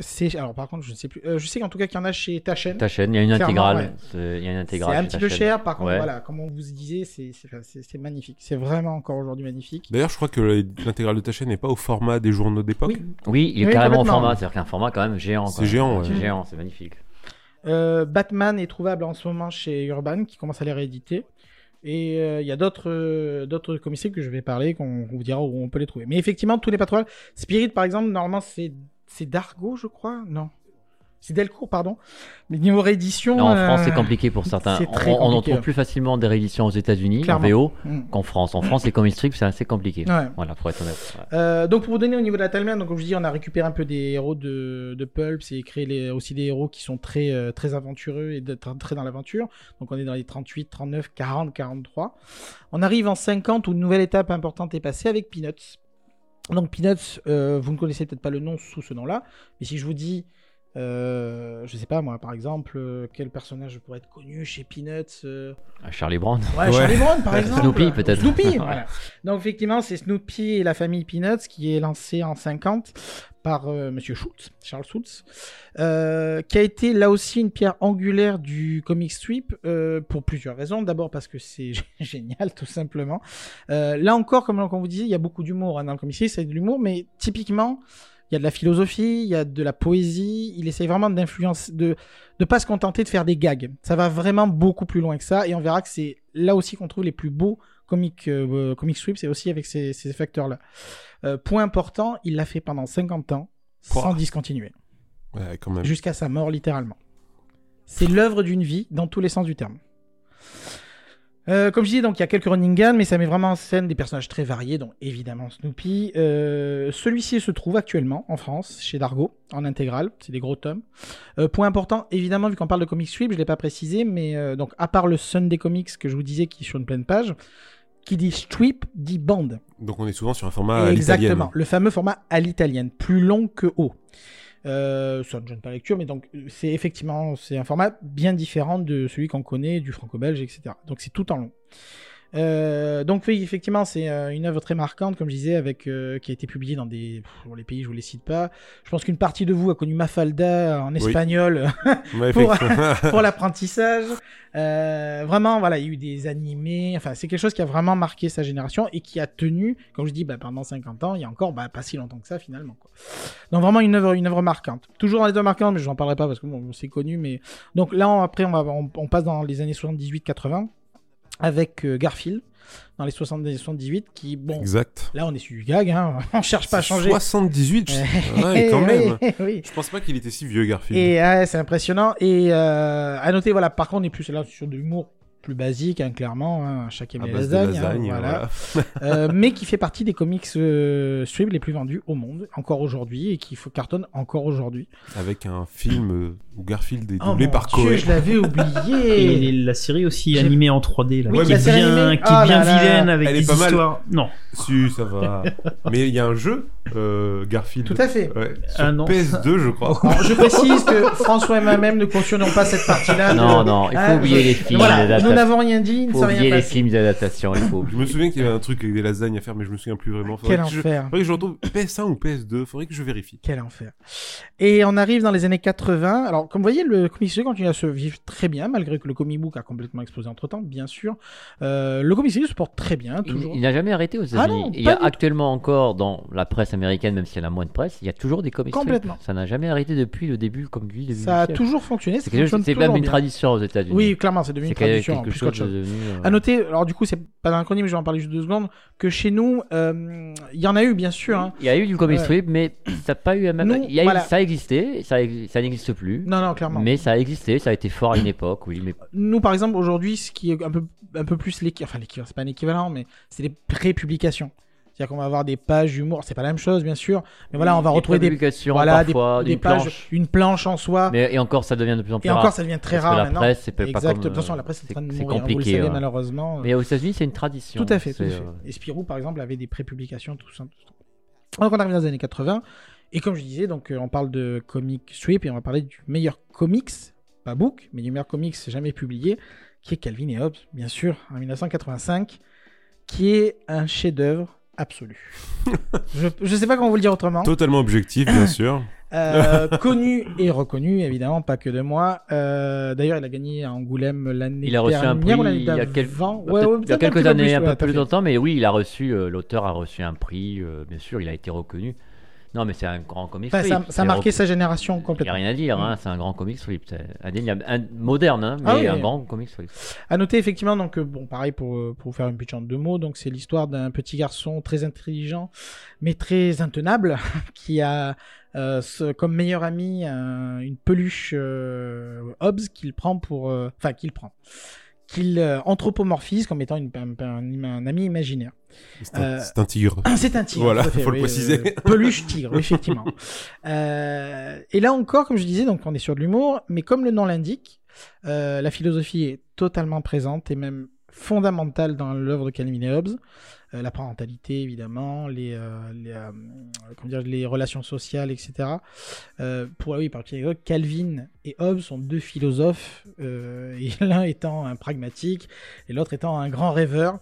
C'est alors par contre, je ne sais plus. Euh, je sais qu'en tout cas qu'il y en a chez ta chaîne. Ta chaîne, il y a une intégrale. ouais. C'est- Il y a une C'est intégrale. un chez petit peu chaîne. cher, par contre, Ouais. voilà, comme on vous disait, c'est c'est- c'est- c'est magnifique. C'est vraiment encore aujourd'hui magnifique. D'ailleurs, je crois que l'intégrale de ta chaîne n'est pas au format des journaux d'époque. Oui. Oui, il est Oui, carrément au format. C'est-à-dire qu'un format quand même géant. C'est géant, ouais. C'est géant, c'est magnifique. Euh, Batman est trouvable en ce moment chez Urban, qui commence à les rééditer. Et euh, il y a d'autres euh, d'autres commissaires que je vais parler, qu'on vous dira où on peut les trouver. Mais effectivement, tout n'est pas trouvable. Spirit, par exemple, normalement, c'est c'est Dargo, je crois Non. C'est Delcourt, pardon. Mais niveau réédition. En France, euh, c'est compliqué pour certains. c'est On, en trouve plus facilement des rééditions aux États-Unis, en. VO, Mm. qu'en France. En France, les comic strips, c'est assez compliqué. Ouais. Voilà, pour être honnête. Ouais. Euh, donc pour vous donner au niveau de la timeline, donc comme je dis, on a récupéré un peu des héros de, de Pulps et créé les, aussi des héros qui sont très euh, très aventureux et de- très dans l'aventure. Donc on est dans les 38, 39, 40, 43. On arrive en 50 où une nouvelle étape importante est passée avec Peanuts. Donc Peanuts, euh, vous ne connaissez peut-être pas le nom sous ce nom-là, mais si je vous dis, euh, je sais pas moi, par exemple, euh, quel personnage pourrait être connu chez Peanuts euh, Ah, Charlie Brown. Ouais, Charlie Brown, par [LAUGHS] exemple. Snoopy, peut-être. Snoopy, [LAUGHS] voilà. Donc, effectivement, c'est Snoopy et la famille Peanuts qui est lancé en 50 par euh, Monsieur Schultz, Charles Schultz, euh, qui a été là aussi une pierre angulaire du comic strip euh, pour plusieurs raisons. D'abord parce que c'est [LAUGHS] génial, tout simplement. Euh, là encore, comme on vous disait, il y a beaucoup d'humour hein, dans le comic strip, c'est de l'humour, mais typiquement, il y a de la philosophie, il y a de la poésie. Il essaye vraiment d'influence, de de pas se contenter de faire des gags. Ça va vraiment beaucoup plus loin que ça, et on verra que c'est là aussi qu'on trouve les plus beaux comic euh, comic strips, c'est aussi avec ces, ces facteurs-là. Euh, point important, il l'a fait pendant 50 ans sans discontinuer. Ouais, quand même. jusqu'à sa mort littéralement. C'est l'œuvre d'une vie dans tous les sens du terme. Euh, comme je disais, donc il y a quelques running gags, mais ça met vraiment en scène des personnages très variés, dont évidemment Snoopy. Euh, Celui-ci se trouve actuellement en France, chez Dargo, en intégrale. C'est des gros tomes. Euh, point important, évidemment, vu qu'on parle de comic strip, je l'ai pas précisé, mais donc à part le Sunday Comics que je vous disais qui est sur une pleine page, qui dit strip dit bande. Donc on est souvent sur un format à Exactement, le fameux format à l'italienne, plus long que haut. Euh, ça ne gêne pas la lecture, mais donc c'est effectivement c'est un format bien différent de celui qu'on connaît du franco-belge, etc. Donc c'est tout en long. Euh, donc oui, effectivement, c'est euh, une œuvre très marquante, comme je disais, avec euh, qui a été publiée dans des pff, les pays, je vous les cite pas. Je pense qu'une partie de vous a connu Mafalda en espagnol [LAUGHS] Ouais, pour, effectivement. pour l'apprentissage. Euh, vraiment, voilà, il y a eu des animés. Enfin, c'est quelque chose qui a vraiment marqué sa génération et qui a tenu, comme je dis, bah, pendant 50 ans. Il y a encore bah, pas si longtemps que ça finalement. Quoi. Donc vraiment une œuvre, une œuvre marquante. Toujours dans les œuvres marquantes, mais je n'en parlerai pas parce que bon, c'est connu. Mais donc là, on- après, on, va, on, on passe dans les années 78-80 avec euh, Garfield dans les 70-78 qui bon Exact. là on est sur du gag hein. [LAUGHS] on cherche pas à changer 78, Eh, [LAUGHS] ouais, quand même. oui, [LAUGHS] oui. Je pense pas qu'il était si vieux, Garfield. Et ouais, c'est impressionnant. Et euh, à noter, voilà, par contre, on est plus là sur de l'humour plus basique, hein, clairement. Hein, À les lasagnes, hein, voilà. voilà. [LAUGHS] Euh, mais qui fait partie des comics euh, strip les plus vendus au monde, encore aujourd'hui, et qui cartonne encore aujourd'hui. Avec un film euh, où Garfield est Oh doublé mon par Dieu, je l'avais [LAUGHS] oublié. Et la série aussi animée en 3D, là, Oui, qui, est bien, animée. qui est Oh bien là là. vilaine avec Elle est des pas mal. histoires. Non, Si, ça va. [LAUGHS] Mais il y a un jeu, euh, Garfield. Tout à fait. Ouais, sur Ah non. PS2, je crois. Alors, je précise que François et moi-même ne cautionnons pas cette partie-là. Non, de- non, il faut Ah, oublier je- les films Voilà, nous n'avons rien dit, il ne s'est rien oublier les passé. films d'adaptation, il faut Je me souviens qu'il y avait un truc avec des lasagnes à faire, mais je me souviens plus vraiment. Faudrait Quel que je... enfer. faudrait que je retrouve PS1 ou PS2. Faudrait que je vérifie. Quel enfer. Et on arrive dans les années 80. Alors, comme vous voyez, le comic continue à se vivre très bien, malgré que le comic book a complètement explosé entre temps, bien sûr. Euh, le comic se porte très bien, Il, toujours. il n'a jamais arrêté aux Ah États-Unis. il y a actuellement encore dans la presse américaine, même si elle a moins de presse, il y a toujours des comics. Complètement. Ça n'a jamais arrêté depuis le début, comme lui, Ça a toujours fonctionné. C'est même une bien. tradition aux États-Unis. Oui, clairement, c'est devenu une C'est quelque tradition. Quelque plus chose qu'autre chose. de devenu. euh, À noter, alors du coup, c'est pas dans mais je vais en parler juste deux secondes, que chez nous, euh, il y en a eu, bien sûr. hein. Il y a eu du comic strip, mais ça n'a pas eu. Même... Nous, il y a eu- voilà. Ça a existé, ça, ça n'existe plus. Non, non, clairement. Mais ça a existé, ça a été fort à une époque, oui. Mais Nous, par exemple, aujourd'hui, ce qui est un peu, un peu plus l'équivalent, enfin l'équivalent, c'est pas un équivalent, mais c'est des pré-publications. C'est-à-dire qu'on va avoir des pages d'humour, c'est pas la même chose, bien sûr, mais voilà, on va Des retrouver des, voilà, des, parfois, des pages, planche. une planche en soi. Mais, et encore, ça devient de plus en plus Et rare. encore, ça devient très Parce que rare la maintenant. presse, c'est pas exact. comme, façon, euh, la presse est en c'est- train de c'est mourir. Vous le compliqué, savez, ouais. malheureusement. Mais aux États-Unis, c'est une tradition. Tout à fait, tout à C'est, fait. euh, Et Spirou, par exemple, avait des pré-publications, tout ça. Donc, on arrive dans les années 80. Et comme je disais, donc, euh, on parle de comic strip et on va parler du meilleur comics, pas book, mais du meilleur comics jamais publié, qui est Calvin et Hobbes, bien sûr, en 1985, qui est un chef-d'œuvre absolu. je, je sais pas comment vous le dire autrement. Totalement objectif, bien [COUGHS] sûr. Euh, [LAUGHS] connu et reconnu, évidemment, pas que de moi. Euh, D'ailleurs, il a gagné à Angoulême l'année Il a reçu un dernière prix il y a, quel- d'avant. peut-être- Ouais, ouais, il y a peut-être un quelques peu années, plus, un ouais, peu plus longtemps, mais oui, il a reçu, euh, l'auteur a reçu un prix, euh, bien sûr, il a été reconnu. Non, mais c'est un grand comic Enfin, ça, ça a marqué sa génération Il n'y a complètement. rien à dire, hein, c'est un grand comic strip. Indéniable. Un, moderne, hein, mais Ah oui, un oui. grand comic strip. À noter effectivement, donc euh, bon, pareil pour euh, pour vous faire une petite en deux mots. Donc c'est l'histoire d'un petit garçon très intelligent, mais très intenable, [LAUGHS] qui a euh, ce- comme meilleur ami un- une peluche euh, Hobbes qu'il prend pour, euh, enfin qu'il prend, qu'il euh, anthropomorphise comme étant une- un, un- un ami imaginaire. C'est un, Euh, un tigre. [CLEARS THROAT] C'est un tigre. Voilà, fait, faut le préciser. euh, peluche tigre, effectivement. [LAUGHS] Euh, et là encore, comme je disais, donc on est sur de l'humour, mais comme le nom l'indique, la philosophie est totalement présente et même fondamentale dans l'œuvre de Calvin et Hobbes. Euh, la parentalité, évidemment, les, euh, les, euh, comment dire, les relations sociales, etc. Pour oui, par Calvin et Hobbes sont deux philosophes, l'un étant un pragmatique et l'autre étant un grand rêveur.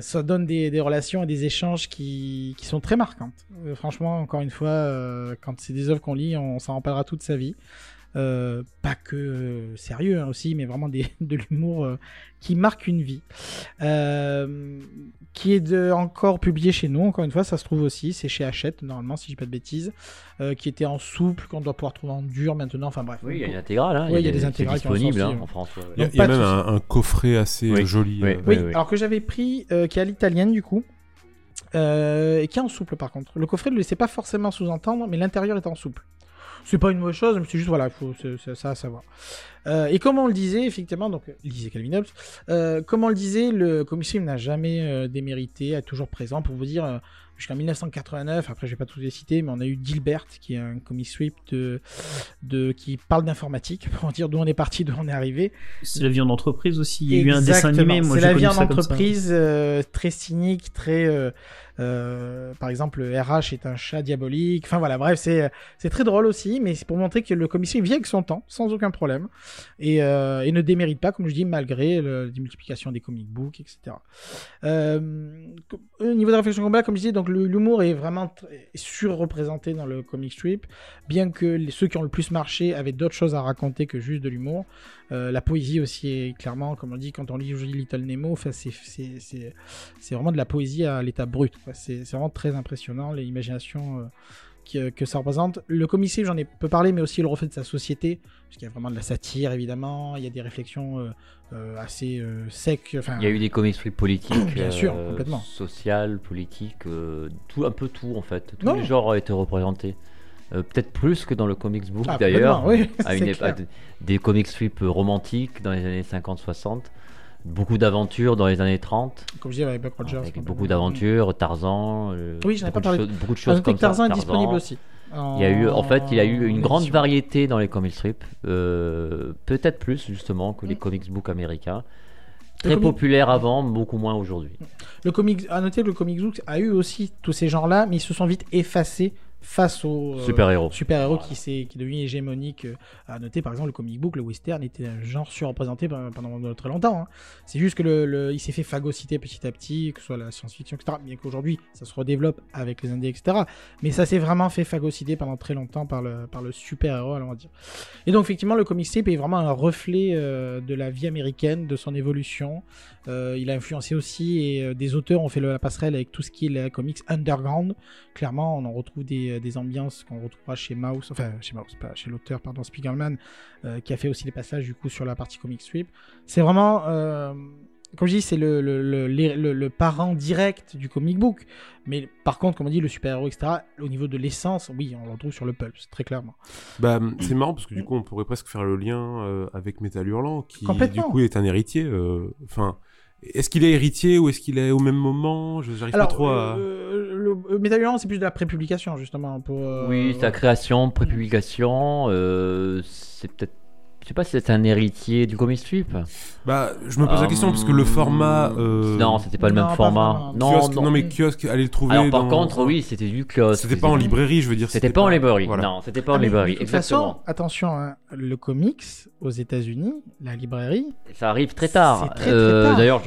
Ça donne des, des relations et des échanges qui, qui sont très marquantes. Franchement, encore une fois, quand c'est des œuvres qu'on lit, on s'en rappellera toute sa vie. Euh, pas que euh, sérieux hein, aussi, mais vraiment des, [LAUGHS] de l'humour euh, qui marque une vie. Euh, qui est de, encore publié chez nous, encore une fois, ça se trouve aussi, c'est chez Hachette, normalement, si je dis pas de bêtises, euh, qui était en souple, qu'on doit pouvoir trouver en dur maintenant, enfin bref. Oui, il y a une intégrale. Hein, Oui, il y a des intégrales qui en sont disponibles sorties, hein, en France. ouais, ouais. Il y a, il y même un, un coffret assez Oui. joli. Oui, euh, Oui, oui, oui. alors que j'avais pris, euh, qui est à l'italienne du coup, euh, et qui est en souple par contre. Le coffret ne le laissait pas forcément sous-entendre, mais l'intérieur est en souple. C'est pas une mauvaise chose, mais c'est juste, voilà, faut, ça à savoir. Euh, et comme on le disait, effectivement, donc, il disait Calvin Hobbes, euh, comme on le disait, le commissaire n'a jamais euh, démérité, est toujours présent pour vous dire, jusqu'en 1989, après je vais pas tous les citer, mais on a eu Dilbert, qui est un comic strip de, de, qui parle d'informatique, [LAUGHS] pour dire d'où on est parti, d'où on est arrivé. C'est la vie en entreprise aussi, il y a eu un dessin animé, moi C'est la vie en entreprise, très cynique, très euh, par exemple, le RH est un chat diabolique. Enfin voilà, bref, c'est c'est très drôle aussi, mais c'est pour montrer que le commissaire vient avec son temps, sans aucun problème, et, euh, et ne démérite pas, comme je dis, malgré la démultiplication des comic books, etc. Euh, au niveau de la réflexion combat, comme je disais, l'humour est vraiment surreprésenté dans le comic strip, bien que ceux qui ont le plus marché avaient d'autres choses à raconter que juste de l'humour. Euh, la poésie aussi est clairement, comme on dit, quand on lit Little Nemo, c'est vraiment de la poésie à l'état brut. C'est vraiment très impressionnant, l'imagination euh, euh, que ça représente. Le commissaire, j'en ai peu parlé, mais aussi le reflet de sa société, parce qu'il y a vraiment de la satire, évidemment, il y a des réflexions assez secs. Il y a eu des comics politiques, bien sûr, complètement. social, politique, tout, un peu tout en fait. Tous les genres ont été représentés. Euh, peut-être plus que dans le comics book ah, d'ailleurs, [LAUGHS] à une des comics strips romantiques dans les années 50-60, beaucoup d'aventures dans les années 30. Comme je disais avec Buck Rogers. Avec beaucoup d'aventures, Tarzan. Euh, oui, j'en ai pas parlé. beaucoup de choses comme Tarzan ça. est disponible aussi. Il y a eu, en fait, il y a eu une grande variété dans les comic strips, euh, peut-être plus justement que les mm. comics book américains. Très populaire avant, beaucoup moins aujourd'hui. Le comics, à noter le comics book a eu aussi tous ces genres-là, mais ils se sont vite effacés face aux super-héros super-héros qui, qui est devenu hégémonique. Euh, à noter par exemple le comic book, le western était un genre surreprésenté pendant très longtemps. Hein. C'est juste que le, il s'est fait phagocyter petit à petit, que ce soit la science-fiction, etc. Bien qu'aujourd'hui ça se redéveloppe avec les indés, etc. Mais ça s'est vraiment fait phagocyter pendant très longtemps par le, par le super-héros, on va dire. Et donc effectivement le comic strip est vraiment un reflet euh, de la vie américaine, de son évolution. Euh, il a influencé aussi et des auteurs ont fait la passerelle avec tout ce qui est la comics underground. Clairement on en retrouve des euh, des ambiances qu'on retrouvera chez Mouse, enfin chez Mouse, pas chez l'auteur, pardon, Spiegelman, euh, qui a fait aussi des passages du coup sur la partie comic strip. C'est vraiment, euh, comme je dis, c'est le, le, le, le, parent direct du comic book. Mais par contre, comme on dit, le super-héros, etc., au niveau de l'essence, oui, on le retrouve sur le pulse, très clairement. Bah, c'est marrant parce que du coup, on pourrait presque faire le lien avec Metal Hurlant, qui du coup est un héritier. Enfin. Est-ce qu'il est héritier ou est-ce qu'il est au même moment? Je n'arrive pas trop à. Euh, le Metal c'est plus de la prépublication justement pour. Euh, oui, sa création, prépublication, euh, c'est peut-être je sais pas si c'est un héritier du comic strip. Bah, je me pose la question parce que le format. Euh... Non, c'était pas le même format. Non, non, mais kiosque, allez le trouver. Alors, par contre, oui, c'était du kiosque. C'était pas en librairie, je veux dire. C'était pas, en librairie. Non, c'était pas en ah, librairie. De toute façon, attention, hein, le comics aux États-Unis, la librairie. Ça arrive très tard. Très, très euh, tard. D'ailleurs,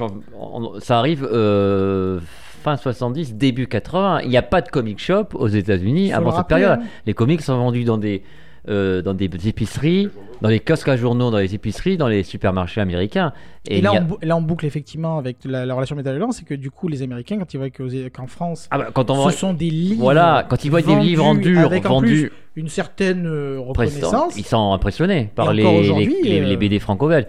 ça arrive. Euh, fin 70, début 80. Il n'y a pas de comic shop aux États-Unis avant cette période. Hein. Les comics sont vendus dans des euh, dans des épiceries, dans les kiosques à journaux, dans les épiceries, dans les supermarchés américains. Et, là, on là, on boucle effectivement avec la, relation métal c'est que du coup, les Américains, quand ils voient qu'en France, ah bah, quand on ce sont des livres. Voilà, quand ils voient des livres en dur, vendus. Une certaine euh, reconnaissance. Ils sont impressionnés par les, les, les, BD franco-belges.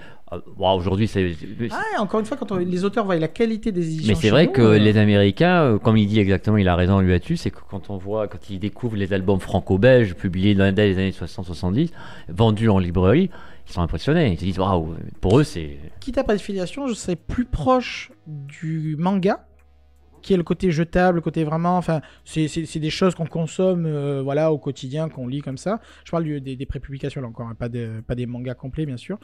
Bon, Aujourd'hui, c'est. Ah, encore une fois, quand les auteurs voient la qualité des éditions. Mais c'est vrai que euh, les Américains, euh, comme il dit exactement, il a raison lui là-dessus, c'est que quand on voit, quand ils découvrent les albums franco-belges publiés dans les années 60-70, vendus en librairie, ils sont impressionnés. Ils se disent, waouh, pour eux, c'est. Quitte à pas de filiation, je serais plus proche du manga qui est le côté jetable, le côté vraiment, enfin, c'est des choses qu'on consomme, euh, voilà, au quotidien, qu'on lit comme ça. Je parle des, des prépublications là encore, hein, pas, des, pas des mangas complets bien sûr.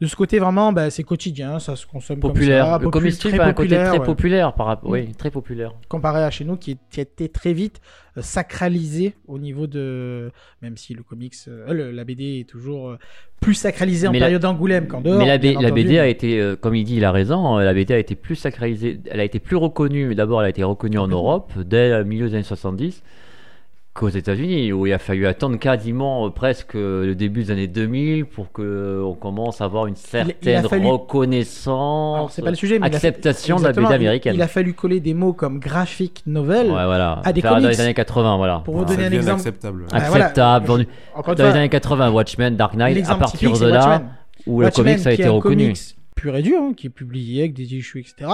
De ce côté vraiment, bah, c'est quotidien, ça se consomme populaire. comme ça. Le comic strip a un côté très populaire, par rapport, oui, très populaire. Comparé à chez nous, qui, était très vite euh, sacralisé au niveau de, même si le comics, euh, la BD est toujours plus sacralisé en période d'Angoulême qu'en dehors. Mais la, la BD a été, comme il dit, il a raison, la BD a été plus sacralisée, elle a été plus reconnue. D'abord elle a été reconnue en Europe dès le milieu des années 70 qu'aux États-Unis, où il a fallu attendre quasiment euh, presque le début des années 2000 pour qu'on euh, commence à avoir une certaine reconnaissance, c'est pas le sujet, mais acceptation de la BD américaine. Il a fallu coller des mots comme graphique novel voilà. à des comics. Dans les années 80, voilà. Pour vous donner un exemple. Acceptable. Acceptable. dans les années 80, Watchmen, Dark Knight, à partir de là, où le comics a été reconnu pur et dur, hein, qui est publié avec des issues, etc.,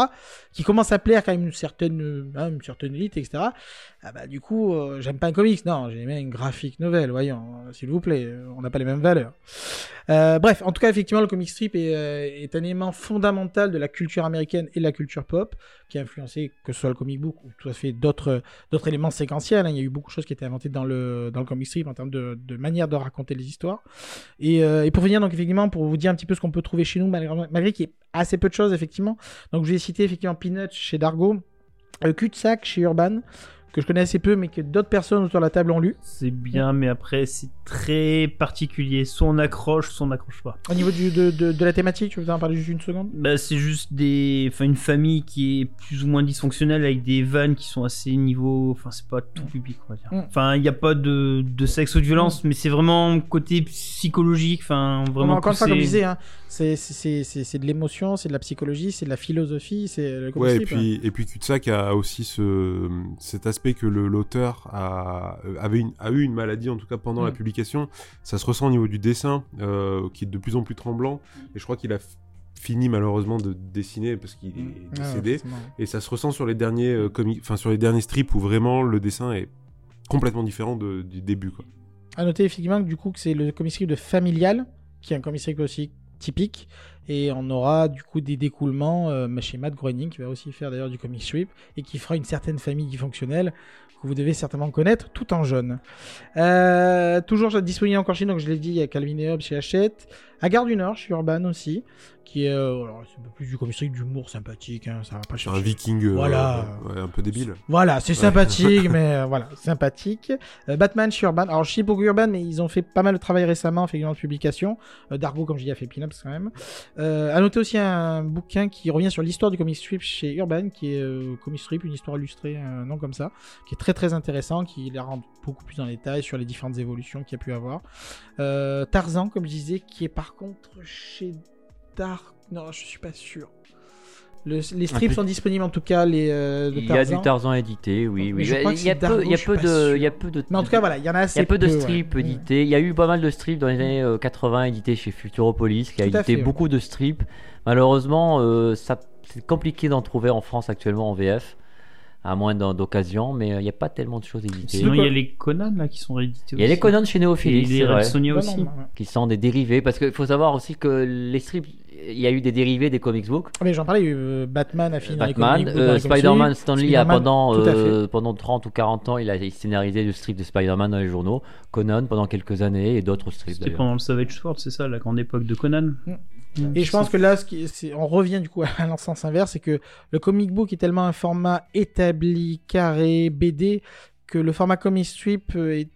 qui commence à plaire quand même une certaine, euh, hein, une certaine élite, etc. Ah bah du coup, euh, j'aime pas un comics, non, j'aime une graphique nouvelle, voyons, s'il vous plaît, on n'a pas les mêmes valeurs. Euh, bref, en tout cas, effectivement, le comic strip est, un élément fondamental de la culture américaine et de la culture pop, qui a influencé que ce soit le comic book ou tout à fait d'autres éléments séquentiels. Hein. Il y a eu beaucoup de choses qui étaient inventées dans le comic strip en termes de, manière de raconter les histoires. Et, pour venir donc effectivement pour vous dire un petit peu ce qu'on peut trouver chez nous, malgré, qu'il y ait assez peu de choses, effectivement. Donc, je vais citer effectivement Peanuts chez Dargo, le cul-de-sac chez Urban, que je connais assez peu, mais que d'autres personnes autour de la table ont lu. C'est bien, mais après, c'est très particulier. Soit on accroche, soit on n'accroche pas. Au niveau du, de, de, la thématique, tu veux en parler juste une seconde? Bah, C'est juste des... enfin, une famille qui est plus ou moins dysfonctionnelle avec des vannes qui sont assez niveau. Enfin, c'est pas tout public, on va dire. Mm. Enfin, il n'y a pas de, de sexe ou de violence, mm. mais c'est vraiment côté psychologique. Enfin, vraiment. encore une fois, comme je disais, hein, c'est de l'émotion, c'est de la psychologie, c'est de la philosophie, c'est le Ouais, et puis, et puis Kutsak a aussi ce, cet aspect que l'auteur a, avait une, a eu une maladie, en tout cas pendant la mm. publication. Ça se ressent au niveau du dessin, euh, qui est de plus en plus tremblant. Et je crois qu'il a fini malheureusement de dessiner parce qu'il mm. est décédé. et ça se ressent sur les derniers euh, comics, enfin sur les derniers strips où vraiment le dessin est complètement différent du début. Quoi. À noter effectivement que du coup que c'est le comic strip de Familial, qui est un comic strip aussi typique. Et on aura du coup des découlements euh, chez Matt Groening, qui va aussi faire d'ailleurs du comic strip, et qui fera une certaine famille dysfonctionnelle que vous devez certainement connaître, tout en jaune. Euh, toujours disponible encore chez nous, donc je l'ai dit, il y a Calvin et chez Hachette. À Gare du Nord, chez Urban aussi, qui est, euh, c'est un peu plus du comic d'humour sympathique, hein, ça va pas chercher. Un viking, euh, voilà. un peu débile. Voilà, c'est sympathique, mais [LAUGHS] euh, voilà, sympathique. Batman chez Urban, alors je sais Urban, mais ils ont fait pas mal de travail récemment, fait une publication. Dargo, comme je dis, a fait Pinups quand même. à noter aussi un bouquin qui revient sur l'histoire du comic strip chez Urban, qui est comic strip, une histoire illustrée, un nom comme ça, qui est très très intéressant, qui les rend beaucoup plus en détail sur les différentes évolutions qu'il y a pu avoir. Tarzan, comme je disais, qui est par contre chez Dark. Non, je suis pas sûr. les strips sont disponibles en tout cas. Les, euh, il y a du Tarzan édité, oui. oui. Il, y a peu, il y a peu de, il y a peu de. Mais en tout cas, voilà, il y en a assez. Il y a peu, de strips édités. Il y a eu pas mal de strips dans les années 80 euh, édités chez Futuropolis, qui a édité beaucoup de strips. Malheureusement, euh, ça c'est compliqué d'en trouver en France actuellement en VF à moins d'occasion, mais il euh, n'y a pas tellement de choses éditées. Sinon, il y a les Conan là, qui sont réédités. Il y a les Conan chez Néophilis, et les Sonia aussi, qui sont des dérivés, parce qu'il faut savoir aussi que les strips, il y a eu des dérivés des comics books. Ah, mais j'en parlais, euh, Batman a fini Batman, euh, Spider-Man, Stanley a pendant, pendant 30 ou 40 ans, il a scénarisé le strip de Spider-Man dans les journaux. Conan pendant quelques années et d'autres strips. C'était pendant le Savage Sword, c'est ça, la grande époque de Conan. Mm. Et je pense que là, ce qui, on revient du coup à [LAUGHS] l'ensemble inverse, c'est que le comic book est tellement un format établi, carré, BD, que le format comic strip euh, est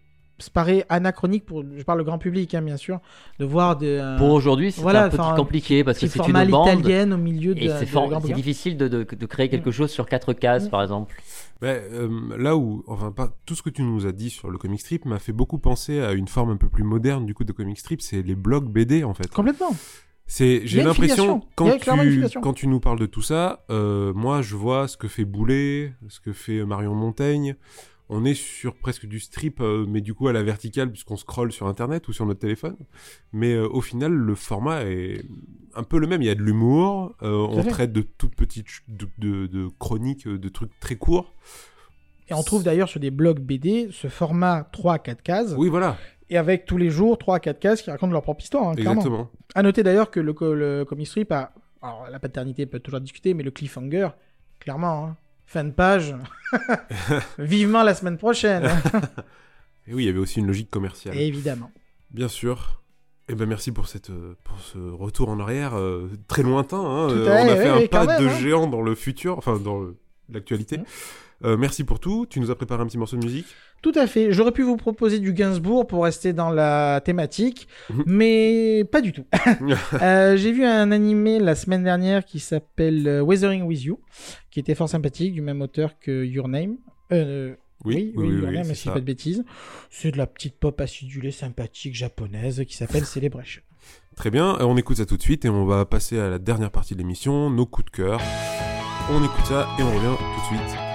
paraît anachronique pour je parle le grand public hein, bien sûr de voir des euh, pour aujourd'hui c'est un peu compliqué parce que c'est une bande. italienne au milieu de, et c'est difficile de, de, créer quelque chose sur quatre cases mm. par exemple. Mais, euh, là où enfin pas tout ce que tu nous as dit sur le comic strip m'a fait beaucoup penser à une forme un peu plus moderne du coup de comic strip c'est les blogs BD en fait. Complètement c'est, j'ai l'impression quand tu quand tu nous parles de tout ça, euh, moi je vois ce que fait Boulet, ce que fait Marion Montaigne. On est sur presque du strip, euh, mais du coup à la verticale puisqu'on scrolle sur internet ou sur notre téléphone. Mais euh, au final, le format est un peu le même. Il y a de l'humour, on traite de toutes petites de, de, de, chroniques, de trucs très courts. Et on trouve d'ailleurs sur des blogs BD ce format 3 à 4 cases. Oui, voilà et avec tous les jours 3 à 4 cases qui racontent leur propre histoire. Hein, Exactement. À noter d'ailleurs que le, le comic strip a. Alors, la paternité peut toujours discuter, mais le cliffhanger, clairement, hein, fin de page. [LAUGHS] Vivement la semaine prochaine. [LAUGHS] et oui, il y avait aussi une logique commerciale. évidemment. Bien sûr. Eh ben merci pour cette pour ce retour en arrière euh, très lointain. Hein. on a fait un pas de géant dans le futur, enfin dans l'actualité. Mmh. Euh, merci pour tout. Tu nous as préparé un petit morceau de musique Tout à fait. J'aurais pu vous proposer du Gainsbourg pour rester dans la thématique, mhm. mais pas du tout. [LAUGHS] Euh, j'ai vu un animé la semaine dernière qui s'appelle euh, Weathering with You, qui était fort sympathique, du même auteur que Your Name. oui, oui, oui, Your Name, si pas de bêtises. C'est de la petite pop acidulée sympathique japonaise qui s'appelle [LAUGHS] Celebration. Très bien, on écoute ça tout de suite et on va passer à la dernière partie de l'émission, nos coups de cœur. On écoute ça et on revient tout de suite.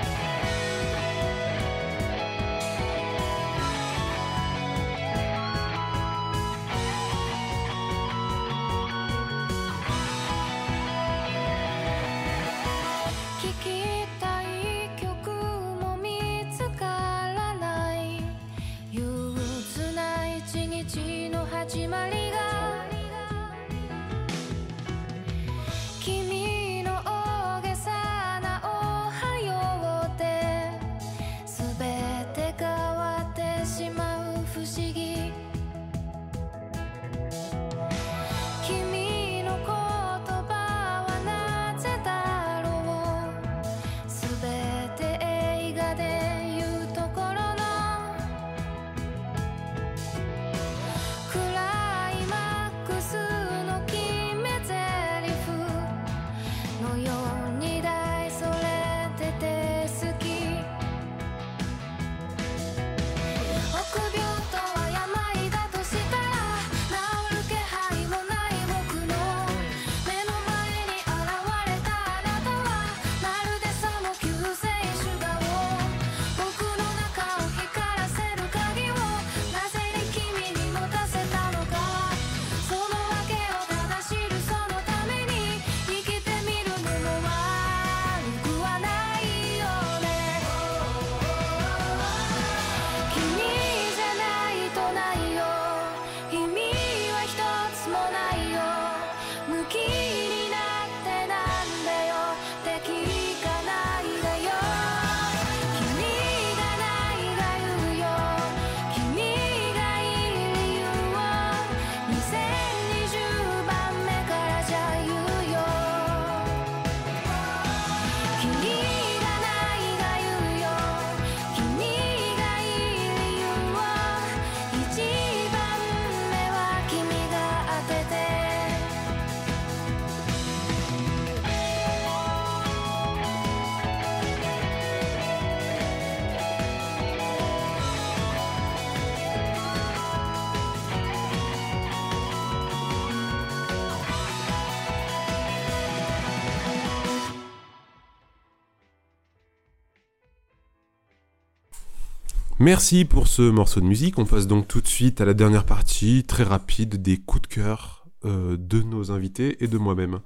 Merci pour ce morceau de musique. On passe donc tout de suite à la dernière partie, très rapide, des coups de cœur euh, de nos invités et de moi-même.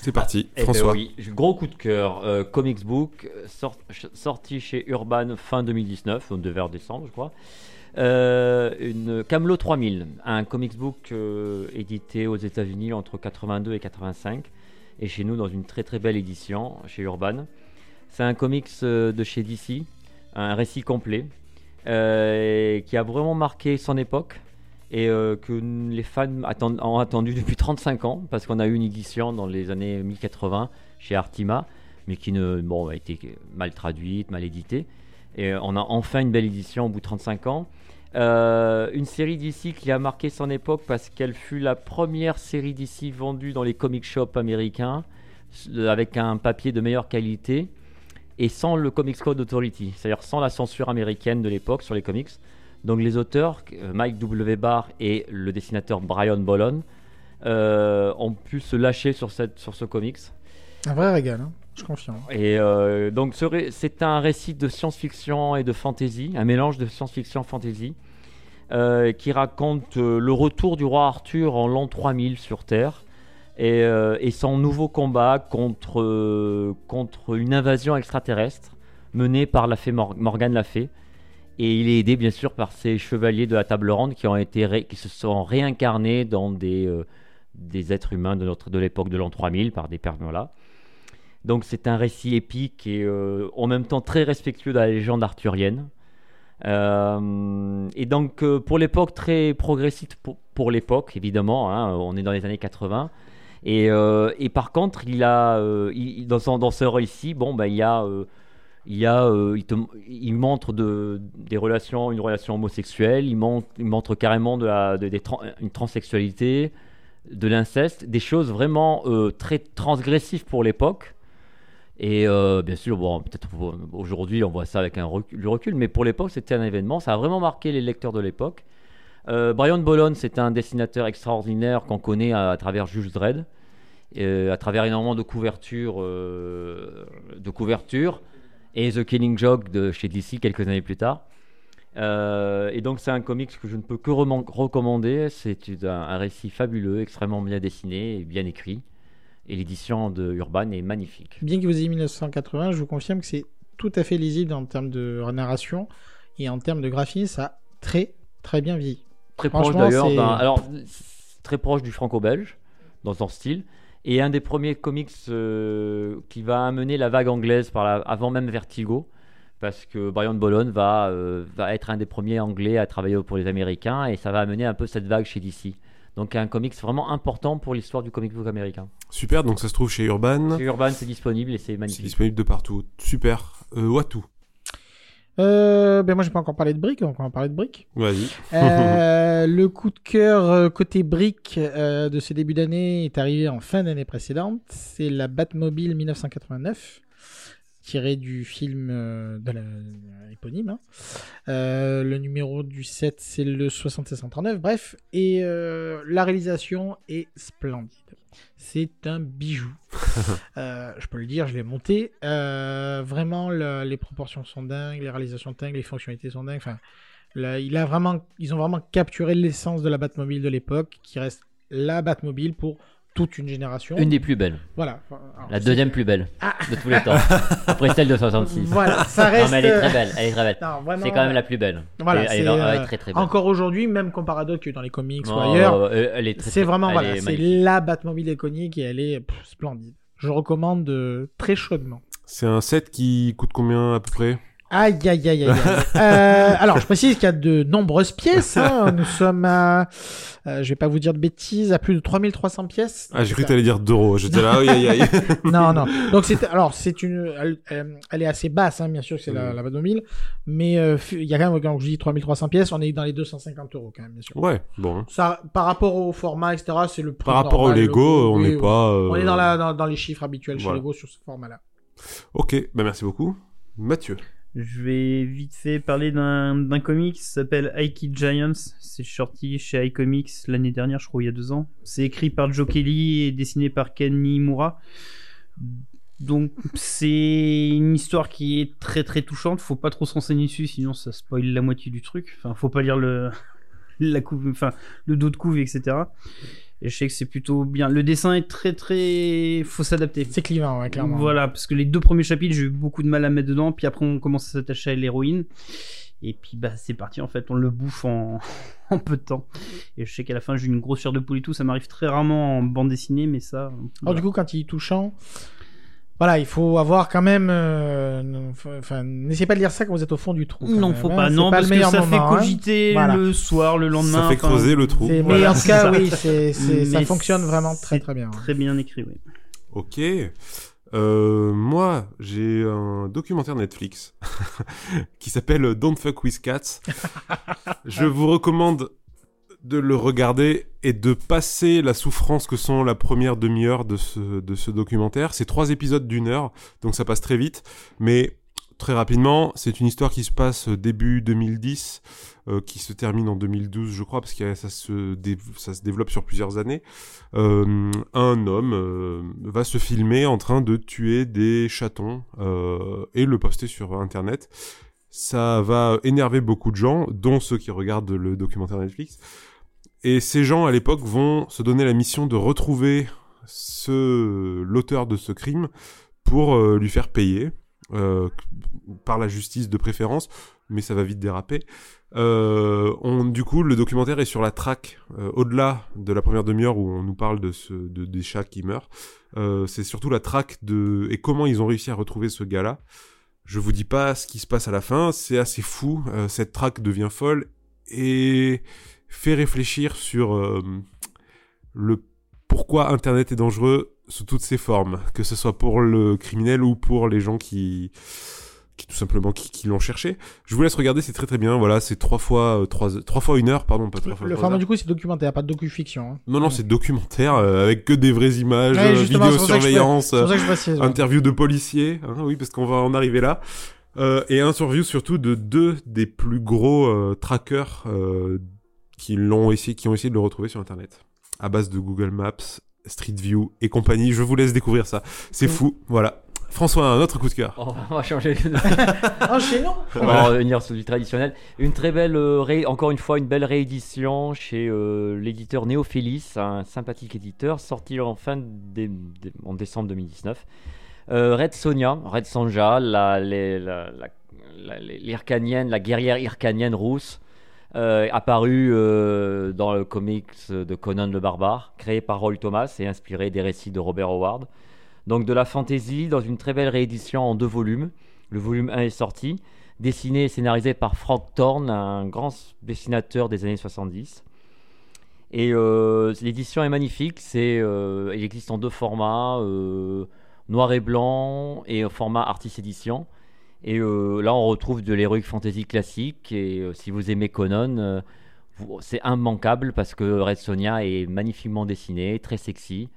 C'est parti, Eh ben François. oui, gros coup de cœur. euh, Comics Book, sort- sorti chez Urban fin 2019, on devait vers décembre, je crois. Euh, une Camelot 3000, un comics book euh, édité aux États-Unis entre 82 et 85, et chez nous dans une très très belle édition chez Urban. C'est un comics de chez DC, un récit complet, qui a vraiment marqué son époque et euh, que les fans ont attendu depuis 35 ans parce qu'on a eu une édition dans les années 1080 chez Artima mais qui ne, a été mal traduite, mal éditée et euh, on a enfin une belle édition au bout de 35 ans. Euh, une série d'ici qui a marqué son époque parce qu'elle fut la première série d'ici vendue dans les comic shops américains avec un papier de meilleure qualité et sans le Comics Code Authority, c'est-à-dire sans la censure américaine de l'époque sur les comics. Donc les auteurs, euh, Mike W. Barr et le dessinateur Brian Bolon, euh, ont pu se lâcher sur, cette, sur ce comics. Un vrai régal, hein, je confirme. Et euh, donc ce c'est un récit de science-fiction et de fantasy, un mélange de science-fiction fantasy, euh, qui raconte le retour du roi Arthur en l'an 3000 sur Terre et, euh, et son nouveau combat contre, contre une invasion extraterrestre menée par la fée Mor- Morgane la fée. Et il est aidé bien sûr par ces chevaliers de la table ronde qui, ont été qui se sont réincarnés dans des, euh, des êtres humains de, l'époque de l'an 3000 par des perles-là. Donc c'est un récit épique et euh, en même temps très respectueux de la légende arthurienne. Et donc pour l'époque très progressiste pour, pour l'époque évidemment, hein, on est dans les années 80. Et, euh, et par contre il a euh, dans, son, dans ce récit bon ben il y a euh, il y a il, montre de, des relations une relation homosexuelle, il montre, carrément une transsexualité, de l'inceste, des choses vraiment très transgressives pour l'époque. Et bien sûr, bon, peut-être aujourd'hui on voit ça avec un recul, du recul, mais pour l'époque c'était un événement, ça a vraiment marqué les lecteurs de l'époque. Euh, Brian Bolon, c'est un dessinateur extraordinaire qu'on connaît à, travers Jules Dredd, euh, à travers énormément de couvertures, euh, de couvertures, et The Killing Joke de chez DC quelques années plus tard. Euh, et donc c'est un comics que je ne peux que recommander. C'est un récit fabuleux, extrêmement bien dessiné et bien écrit. Et l'édition de Urban est magnifique. Bien que vous ayez 1980, je vous confirme que c'est tout à fait lisible en termes de narration et en termes de graphisme, ça a très très bien vieilli. Très proche d'ailleurs, c'est- alors c'est très proche du franco-belge dans son style, et un des premiers comics euh, qui va amener la vague anglaise par la- avant même Vertigo, parce que Brian Bolon va, euh, va être un des premiers anglais à travailler pour les Américains, et ça va amener un peu cette vague chez DC. Donc un comics vraiment important pour l'histoire du comic book américain. Super, donc ça se trouve chez Urban. Chez Urban, c'est disponible et c'est C'est magnifique. disponible de partout. Super. Euh, Watu. Euh, ben moi j'ai pas encore parlé de briques, donc on va parler de briques. Vas-y. Euh, [LAUGHS] le coup de cœur euh, côté briques euh, de ce début d'année est arrivé en fin d'année précédente. C'est la Batmobile 1989, tirée du film euh, de la éponyme. hein. Euh, le numéro du 7, c'est le 7639. Bref, et euh, la réalisation est splendide. C'est un bijou. [LAUGHS] Euh, je peux le dire, je l'ai monté. Vraiment, le- les proportions sont dingues, les réalisations dingues, les fonctionnalités sont dingues. Enfin, Là, il a vraiment, ils ont vraiment capturé l'essence de la Batmobile de l'époque, qui reste la Batmobile pour toute une génération. Une des plus belles. Voilà. Alors, La deuxième plus belle Ah. de tous les temps. [LAUGHS] Après celle de 66. Voilà, ça Non, reste. mais elle est très belle. Elle est très belle. C'est quand même la plus belle. Voilà, elle, elle c'est est, elle est euh, très très belle. encore aujourd'hui, même comparé à d'autres que dans les comics ou Non, ailleurs. euh, elle est très, C'est très- vraiment elle voilà, est c'est la Batmobile iconique et elle est pff, splendide. Je recommande euh, très chaudement. C'est un set qui coûte combien à peu près? Aïe, aïe, aïe, aïe. [LAUGHS] Euh, alors, je précise qu'il y a de nombreuses pièces. hein. [LAUGHS] Nous sommes à, euh, je vais pas vous dire de bêtises, à plus de 3300 pièces. Ah, j'ai cru que t'allais dire d'euros. J'étais là, aïe aïe aïe. [LAUGHS] non, non. Donc c'est alors c'est une, elle, elle- elle est assez basse, hein, bien sûr, que c'est la, la Batmobile, mais euh, il y a quand même quand je dis 3300 pièces, on est dans les 250 euros quand même, bien sûr. Ouais, bon. Ça, par rapport au format, etc., c'est le prix Par rapport normal, au Lego, le- on n'est pas, euh, On est dans la dans, dans les chiffres habituels chez. Lego sur ce format-là. Ok, bah merci beaucoup. Mathieu. Je vais vite fait parler d'un comic qui s'appelle Aikid Giants. C'est sorti chez iComics l'année dernière, je crois, il y a deux ans. C'est écrit par Joe Kelly et dessiné par Ken Niimura. Donc c'est une histoire qui est très très touchante. Faut pas trop s'enseigner dessus, sinon ça spoil la moitié du truc. Enfin, faut pas lire le [LAUGHS] la couve, enfin le dos de couve, etc. Et je sais que c'est plutôt bien. Le dessin est très très. Faut s'adapter. C'est clivant, ouais, clairement. Voilà, parce que les deux premiers chapitres, j'ai eu beaucoup de mal à mettre dedans. Puis après, on commence à s'attacher à l'héroïne. Et puis bah c'est parti en fait, on le bouffe en, [LAUGHS] en peu de temps. Et je sais qu'à la fin j'ai une grosse chair de poule et tout, ça m'arrive très rarement en bande dessinée, mais ça. Alors du coup, quand il est touchant, voilà, il faut avoir quand même. euh, Enfin, n'essayez pas de lire ça quand vous êtes au fond du trou. quand Non, même, faut hein. pas, non, pas parce le que meilleur ça fait moment, hein. cogiter Voilà. le soir, le lendemain. Ça fait creuser le trou. C'est- Mais Voilà, en tout cas, ça. oui, c'est, c'est- ça fonctionne vraiment très très bien. Très bien écrit, oui. Ok. Euh, moi, j'ai un documentaire Netflix [LAUGHS] qui s'appelle Don't Fuck with Cats. [LAUGHS] Je vous recommande de le regarder et de passer la souffrance que sont la première demi-heure de ce, documentaire. C'est trois épisodes d'une heure, donc ça passe très vite. Mais très rapidement, c'est une histoire qui se passe début 2010, euh, qui se termine en 2012, je crois, parce que ça se, développe sur plusieurs années. Euh, un homme euh, va se filmer en train de tuer des chatons et le poster sur Internet. Ça va énerver beaucoup de gens, dont ceux qui regardent le documentaire Netflix. Et ces gens, à l'époque, vont se donner la mission de retrouver l'auteur de ce crime pour euh, lui faire payer euh, par la justice de préférence, mais ça va vite déraper. Euh, du coup, le documentaire est sur la traque, au-delà de la première demi-heure où on nous parle de, des chats qui meurent. C'est surtout la traque de et comment ils ont réussi à retrouver ce gars-là. Je vous dis pas ce qui se passe à la fin, c'est assez fou. Cette traque devient folle et fait réfléchir sur euh, le pourquoi Internet est dangereux sous toutes ses formes, que ce soit pour le criminel ou pour les gens qui, qui tout simplement qui, qui l'ont cherché. Je vous laisse regarder, c'est très très bien. Voilà, c'est trois fois euh, trois, trois fois une heure, pardon, pas trois fois. Le format du coup, c'est documentaire, pas de docu-fiction. hein. Non, non, c'est documentaire euh, avec que des vraies images, Ouais, précise, ouais. interview de policiers, hein, oui, parce qu'on va en arriver là. Euh, et interview surtout de deux des plus gros trackers qui l'ont essayé, qui ont essayé de le retrouver sur Internet, à base de Google Maps, Street View et compagnie. Je vous laisse découvrir ça. C'est Mm. fou, voilà. François, un autre coup de cœur. Oh, on va changer. Enchaînons. [LAUGHS] On va revenir sur du traditionnel. Une très belle, euh, ré- encore une fois, une belle réédition chez euh, l'éditeur Néophélis, un sympathique éditeur, sorti en fin dé- dé- en décembre 2019. Euh, Red Sonia, Red Sonja, la, les- la, la- la- l'Hyrcanienne, la guerrière hircanienne rousse, euh, apparue euh, dans le comics de Conan le Barbare, créé par Roy Thomas et inspiré des récits de Robert Howard. Donc de la fantasy dans une très belle réédition en deux volumes. Le volume 1 est sorti, dessiné et scénarisé par Frank Thorne, un grand dessinateur des années 70. Et euh, l'édition est magnifique, c'est, il existe en deux formats, noir et blanc et format Artist Edition. Et euh, là, on retrouve de l'heroic fantasy classique. Et euh, si vous aimez Conan, euh, c'est immanquable parce que Red Sonia est magnifiquement dessiné, très sexy,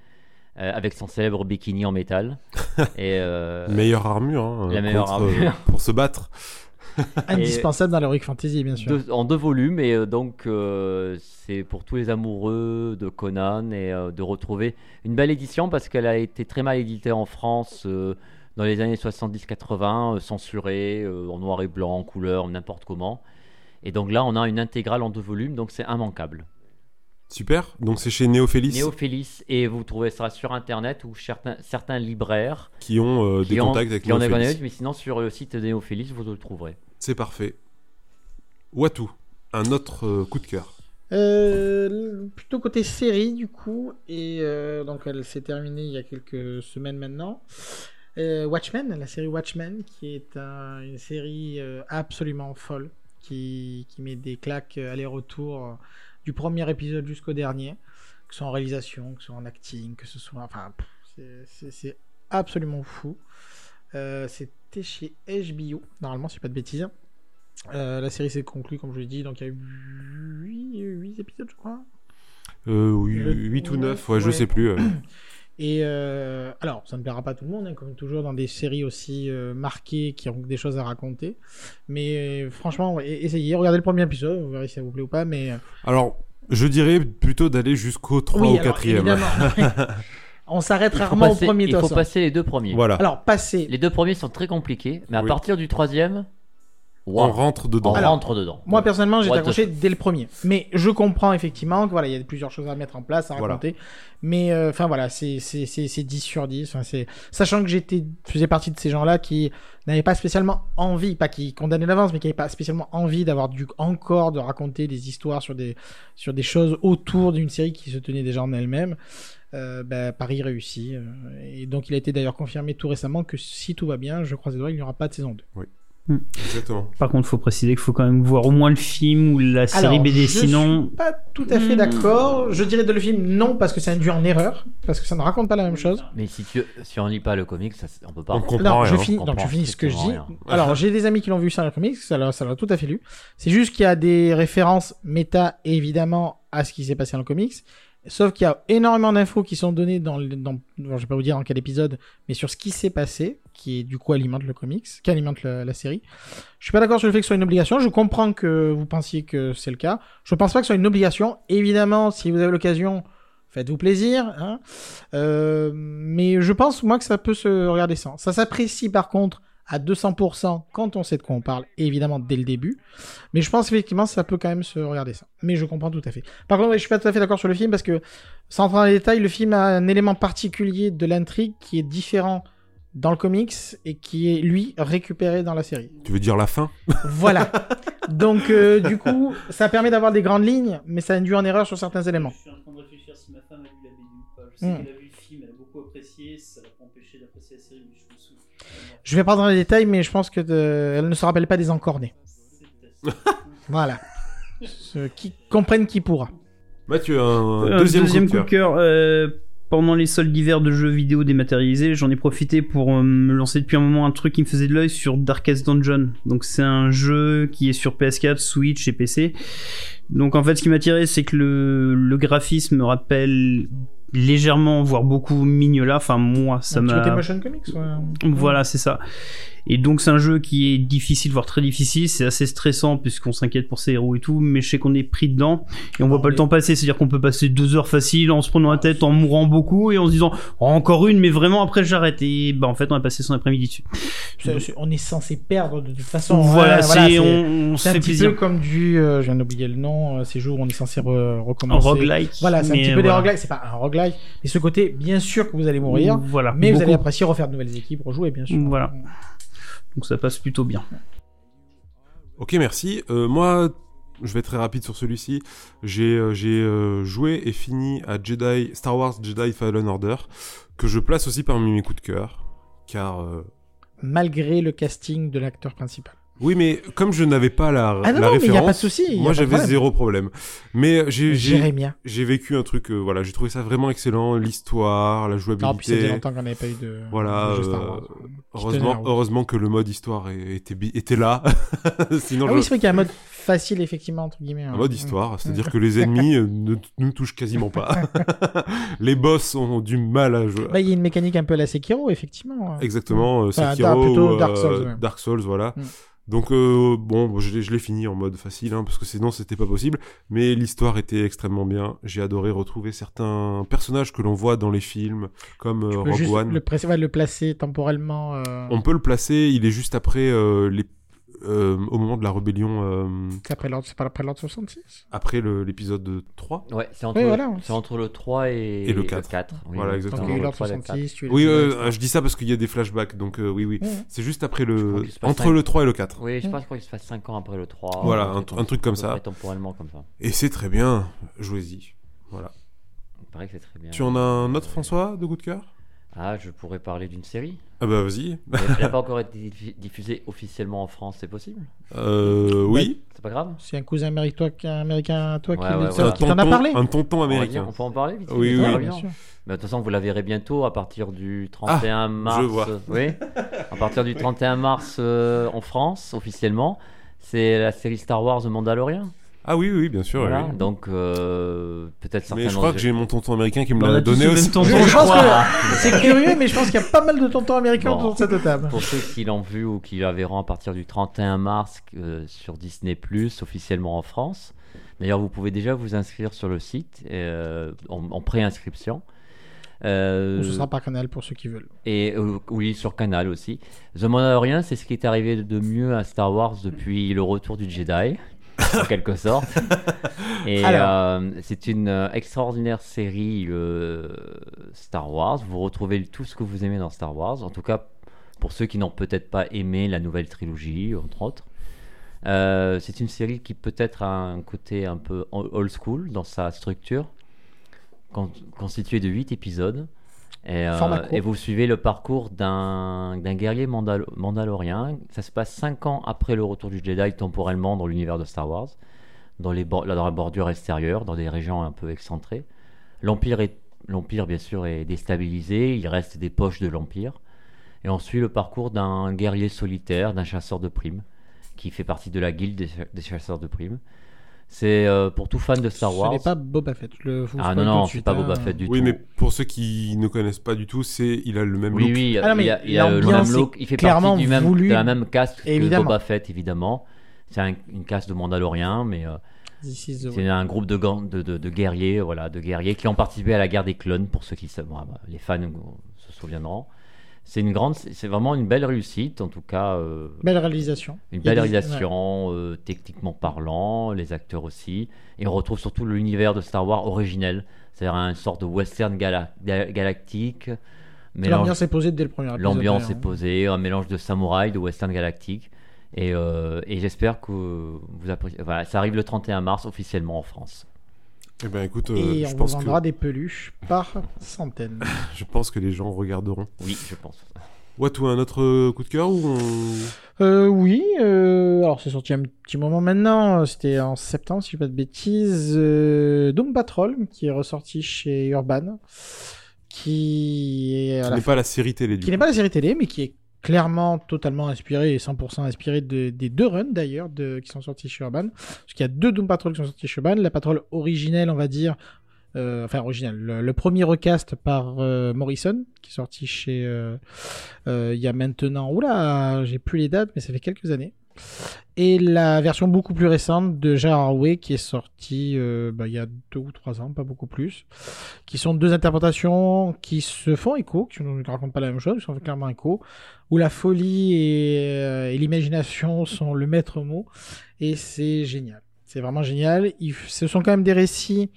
euh, avec son célèbre bikini en métal. [LAUGHS] et, euh, Meilleure armure, hein, la meilleure contre- armure. pour se battre. [LAUGHS] Indispensable dans l'Heroic Fantasy, bien sûr. Deux- en deux volumes et euh, donc euh, c'est pour tous les amoureux de Conan et euh, de retrouver une belle édition parce qu'elle a été très mal éditée en France euh, dans les années 70-80, euh, censurée euh, en noir et blanc, en couleur, n'importe comment. Et donc là, on a une intégrale en deux volumes, donc c'est immanquable. Super. Donc c'est chez Néophélis Néophélis et vous trouvez ça sur internet ou certains, certains libraires qui ont euh, des qui ont- contacts avec qui ont des Néophélis. contacts, mais sinon sur le site de Néophélis vous le trouverez. C'est parfait. Watu, un autre euh, coup de cœur. Euh, plutôt côté série du coup et euh, donc elle s'est terminée il y a quelques semaines maintenant. Euh, Watchmen, la série Watchmen qui est un- une série euh, absolument folle qui, qui met des claques euh, aller-retour du premier épisode jusqu'au dernier, que ce soit en réalisation, que ce soit en acting, que ce soit enfin c'est- absolument fou. Euh, C'était chez HBO normalement si pas de bêtises. Euh, la série s'est conclue, comme je l'ai dit, donc il y a eu 8, épisodes, je crois. Euh, oui, Le- 8 ou 9, ouais, je ouais. sais plus. [CLEARS THROAT] Et euh, alors, ça ne plaira pas à tout le monde, hein, comme toujours dans des séries aussi euh, marquées qui ont des choses à raconter. Mais euh, franchement, ouais, essayez, regardez le premier épisode, vous verrez si ça vous plaît ou pas. Mais euh, Alors, je dirais plutôt d'aller jusqu'au 3 Oui, ou alors, 4 évidemment. [LAUGHS] On s'arrête rarement passer- au premier Il faut passer les deux premiers. Voilà. Alors, passer. Les deux premiers sont très compliqués, mais à Oui. partir du troisième, On rentre dedans. on Alors, rentre dedans. Moi, personnellement, j'ai accroché dès le premier. Mais je comprends effectivement que voilà, il y a plusieurs choses à mettre en place, à Voilà. raconter. Mais euh, enfin voilà, c'est c'est c'est c'est 10 sur 10. Enfin, c'est sachant que j'étais faisais partie de ces gens-là qui n'avaient pas spécialement envie, pas qui condamnaient d'avance, mais qui n'avaient pas spécialement envie d'avoir du encore de raconter des histoires sur des sur des choses autour d'une série qui se tenait déjà en elle-même. Euh, bah, Paris réussit. euh, et donc, il a été d'ailleurs confirmé tout récemment que si tout va bien, je croise les doigts, il n'y aura pas de saison 2. Exactement. Par contre, faut préciser qu'il faut quand même voir au moins le film ou la série Alors, BD, je sinon. suis pas tout à fait Hmm. d'accord. Je dirais de le film non parce que c'est induit en erreur, parce que ça ne raconte pas la même chose. Mais si, tu, si on lit pas le comic, ça, on peut pas. On comprend Non, je rien. finis, On donc je comprend finis ce que je dis. rien. Alors, j'ai des amis qui l'ont vu ça dans le comics, ça l'a, ça l'a tout à fait lu. C'est juste qu'il y a des références méta, évidemment, à ce qui s'est passé dans le comics. Sauf qu'il y a énormément d'infos qui sont données dans, le- dans vais pas vous dire dans quel épisode, mais sur ce qui s'est passé, qui est du coup alimente le comics, qui alimente la série. Je suis pas d'accord sur le fait que ce soit une obligation. Je comprends que vous pensiez que c'est le cas. Je pense pas que ce soit une obligation. Évidemment, si vous avez l'occasion, faites-vous plaisir. Hein. Euh, mais je pense moi que ça peut se regarder sans. Ça s'apprécie par contre à 200% quand on sait de quoi on parle, et évidemment dès le début. Mais je pense effectivement ça peut quand même se regarder ça. Mais je comprends tout à fait. Par contre, je suis pas tout à fait d'accord sur le film parce que, sans entrer dans les détails, le film a un élément particulier de l'intrigue qui est différent dans le comics et qui est lui récupéré dans la série. Tu veux dire la fin? Voilà. [LAUGHS] Donc euh, du coup, ça permet d'avoir des grandes lignes, mais ça induit en erreur sur certains éléments. Je suis en train de réfléchir si ma femme a vu la BD ou pas. Je sais Hmm. qu'elle a vu apprécié, ça l'a pas empêché d'apprécier la série, mais je me souviens. Je vais pas dans les détails, mais je pense que de- elle ne se rappelle pas des encornés. [LAUGHS] Voilà. Ceux qui comprennent qui pourra. Mathieu, un Un deuxième, deuxième, coup de cœur. euh, pendant les soldes d'hiver de jeux vidéo dématérialisés, j'en ai profité pour euh, me lancer depuis un moment un truc qui me faisait de l'œil sur Darkest Dungeon. Donc c'est un jeu qui est sur PS4, Switch et PC. Donc en fait, ce qui m'a attiré, c'est que le, le graphisme me rappelle légèrement, voire beaucoup Mignola. Enfin moi, ça m'a motion comics, ouais. voilà, c'est ça. Et donc c'est un jeu qui est difficile, voire très difficile. C'est assez stressant puisqu'on s'inquiète pour ses héros et tout, mais je sais qu'on est pris dedans et on voit pas le temps passer. C'est-à-dire qu'on peut passer deux heures faciles en se prenant la tête, en mourant beaucoup et en se disant Oh, encore une, mais vraiment après j'arrête. Et bah en fait on a passé son après-midi dessus. On est censé perdre de toute façon. Voilà, Ouais, c'est- on- on c'est se un fait petit plaisir. peu comme du, euh, je viens d'oublier le nom, euh, ces jours où on est censé re- recommencer. Un roguelike, Voilà, c'est un petit peu voilà. des roguelikes. C'est pas un roguelike, mais ce côté, bien sûr que vous allez mourir, Voilà, mais vous allez apprécier refaire de nouvelles équipes, rejouer, bien sûr. Voilà. Donc ça passe plutôt bien. Ok, merci. Euh, moi, je vais être très rapide sur celui-ci. J'ai euh, euh, joué et fini à Jedi Star Wars Jedi Fallen Order, que je place aussi parmi mes coups de cœur, car euh, Malgré le casting de l'acteur principal. Oui, mais comme je n'avais pas la, Ah non, la non, mais y a référence, pas de souci, moi j'avais zéro problème. Mais j'ai vécu un truc, euh, voilà, j'ai trouvé ça vraiment excellent, l'histoire, la jouabilité. Non, puis ça faisait longtemps qu'on n'avait pas eu de- Voilà, de jeu Star euh, Wars. Heureusement, heureusement que le mode histoire était était là. [LAUGHS] Sinon, Ah je- oui, c'est vrai qu'il y a un mode facile, effectivement, entre guillemets. Un hein. mode histoire, c'est-à-dire que les ennemis euh, ne nous touchent quasiment pas. [LAUGHS] les boss ont du mal à jouer. Bah, il y a une mécanique un peu à la Sekiro, effectivement. Exactement, Enfin, Sekiro, plutôt Dark Souls. Dark Souls, voilà. Mm. Donc euh, bon, je l'ai- fini en mode facile, hein, parce que sinon c'était pas possible. Mais l'histoire était extrêmement bien. J'ai adoré retrouver certains personnages que l'on voit dans les films, comme euh, Rogue One. Le, le placer temporellement. euh, On peut le placer, il est juste après les, euh, au moment de la rébellion, euh, C'est après l'ordre, c'est pas après l'ordre 66 après le- l'épisode 3. Ouais, c'est entre, Oui, voilà. c'est entre le 3 et, Et le 4. oui. Voilà, exactement. Donc, il y a eu le l'ordre 3 et le 4. 66, tu le Oui, euh, je dis ça parce qu'il y a des flashbacks, donc euh, oui, oui. Ouais. C'est juste après le... Entre cinq- le 3 et le 4. Oui, je pense qu'il se passe 5 ans après le 3. Voilà, un- un truc comme ça. Temporellement comme ça. Et c'est très bien, jouez-y. Voilà. Il paraît que c'est très bien. Tu en as un autre, François, de coup de cœur? Ah, je pourrais parler d'une série. Ah bah vas-y. Elle n'a pas encore [LAUGHS] été diffu- diffusée officiellement en France, c'est possible? Euh, oui. C'est pas grave C'est un cousin américain, américain à toi qui, Ouais, ouais, qui voilà. t'en a parlé? Un tonton américain. On peut en parler vite fait, Oui, oui. bien. sûr. Mais de toute façon, vous la verrez bientôt à partir du 31 mars. je vois. Oui. À partir du 31 mars euh, en France, officiellement. C'est la série Star Wars The Mandalorian. Ah oui, oui, bien sûr. Voilà. oui. Donc, euh, peut-être certains. Mais je crois que j'ai mon tonton américain qui me On l'a donné aussi. tonton, Je, je je pense crois. que c'est curieux, mais je pense qu'il y a pas mal de tontons américains Bon. autour de cette table. Pour ceux qui l'ont vu ou qui la verront à partir du 31 mars euh, sur Disney officiellement en France. D'ailleurs, vous pouvez déjà vous inscrire sur le site euh, en, en pré-inscription. Euh, Ou ce sera par canal pour ceux qui veulent. Et euh, oui, sur canal aussi. The Mandalorian, c'est ce qui est arrivé de mieux à Star Wars depuis le retour du Jedi, [LAUGHS] en quelque sorte. [LAUGHS] Et euh, c'est une euh, extraordinaire série euh, Star Wars. Vous retrouvez tout ce que vous aimez dans Star Wars. En tout cas, pour ceux qui n'ont peut-être pas aimé la nouvelle trilogie, entre autres. Euh, c'est une série qui peut-être a un côté un peu old school dans sa structure, con- constituée de 8 épisodes. Et, euh, et vous suivez le parcours d'un guerrier mandal- mandalorien. Ça se passe 5 ans après le retour du Jedi temporellement dans l'univers de Star Wars, dans, les bor- dans la bordure extérieure, dans des régions un peu excentrées. L'Empire, bien sûr, est déstabilisé, il reste des poches de l'Empire. Et on suit le parcours d'un guerrier solitaire, d'un chasseur de primes, qui fait partie de la guilde des, des chasseurs de primes. C'est euh, pour tout fan de Star Wars. Ce n'est pas Boba Fett. Le Ah non, non, c'est pas hein. Boba Fett du Oui, tout. mais pour ceux qui ne connaissent pas du tout, c'est il a le même Oui, look. oui, Ah non, mais il, a, il a le même look. Il fait clairement partie du même, voulue, de la même caste que évidemment. Boba Fett, évidemment. C'est un- une caste de Mandaloriens, mais euh, c'est un groupe de, gan- de, de- de guerriers, voilà, de guerriers qui ont participé à la guerre des clones, pour ceux qui savent, bon, bah, les fans euh, se souviendront. C'est une grande, c'est vraiment une belle réussite, en tout cas. euh, Belle réalisation. une belle des- réalisation, euh, techniquement parlant, les acteurs aussi. Et on retrouve surtout l'univers de Star Wars originel, c'est-à-dire une sorte de western gala- ga- galactique. L'ambiance est posée dès le premier épisode. L'ambiance est d'ailleurs. posée, un mélange de samouraï, de western galactique. Et, euh, et j'espère que vous appréciez. Voilà, ça arrive le 31 mars officiellement en France. Eh ben écoute, euh, Et je on pense que vendra des peluches par centaines. [LAUGHS] je pense que les gens regarderont. Oui, je pense. Watou, un autre euh, coup de cœur ou on- Euh, oui, euh, alors c'est sorti un petit moment maintenant, c'était en septembre si je dis pas de bêtises. Euh, Doom Patrol qui est ressorti chez Urban, qui est à n'est pas la série télé du qui n'est pas la série télé, mais qui est clairement totalement inspiré et 100% inspiré de- des deux runs d'ailleurs qui sont sortis chez Urban. Parce qu'il y a deux Doom Patrol qui sont sortis chez Urban. La Patrol originelle, on va dire, euh, enfin original, le, premier recast par euh, Morrison qui est sorti chez, euh, il y a maintenant, oula, j'ai plus les dates, mais ça fait quelques années. Et la version beaucoup plus récente de Gerard Way qui est sortie euh, bah, il y a deux ou trois ans, pas beaucoup plus, qui sont deux interprétations qui se font écho, qui ne racontent pas la même chose, qui sont clairement écho, où la folie et, euh, l'imagination sont le maître mot, et c'est génial. C'est vraiment génial. Ce sont quand même des récits,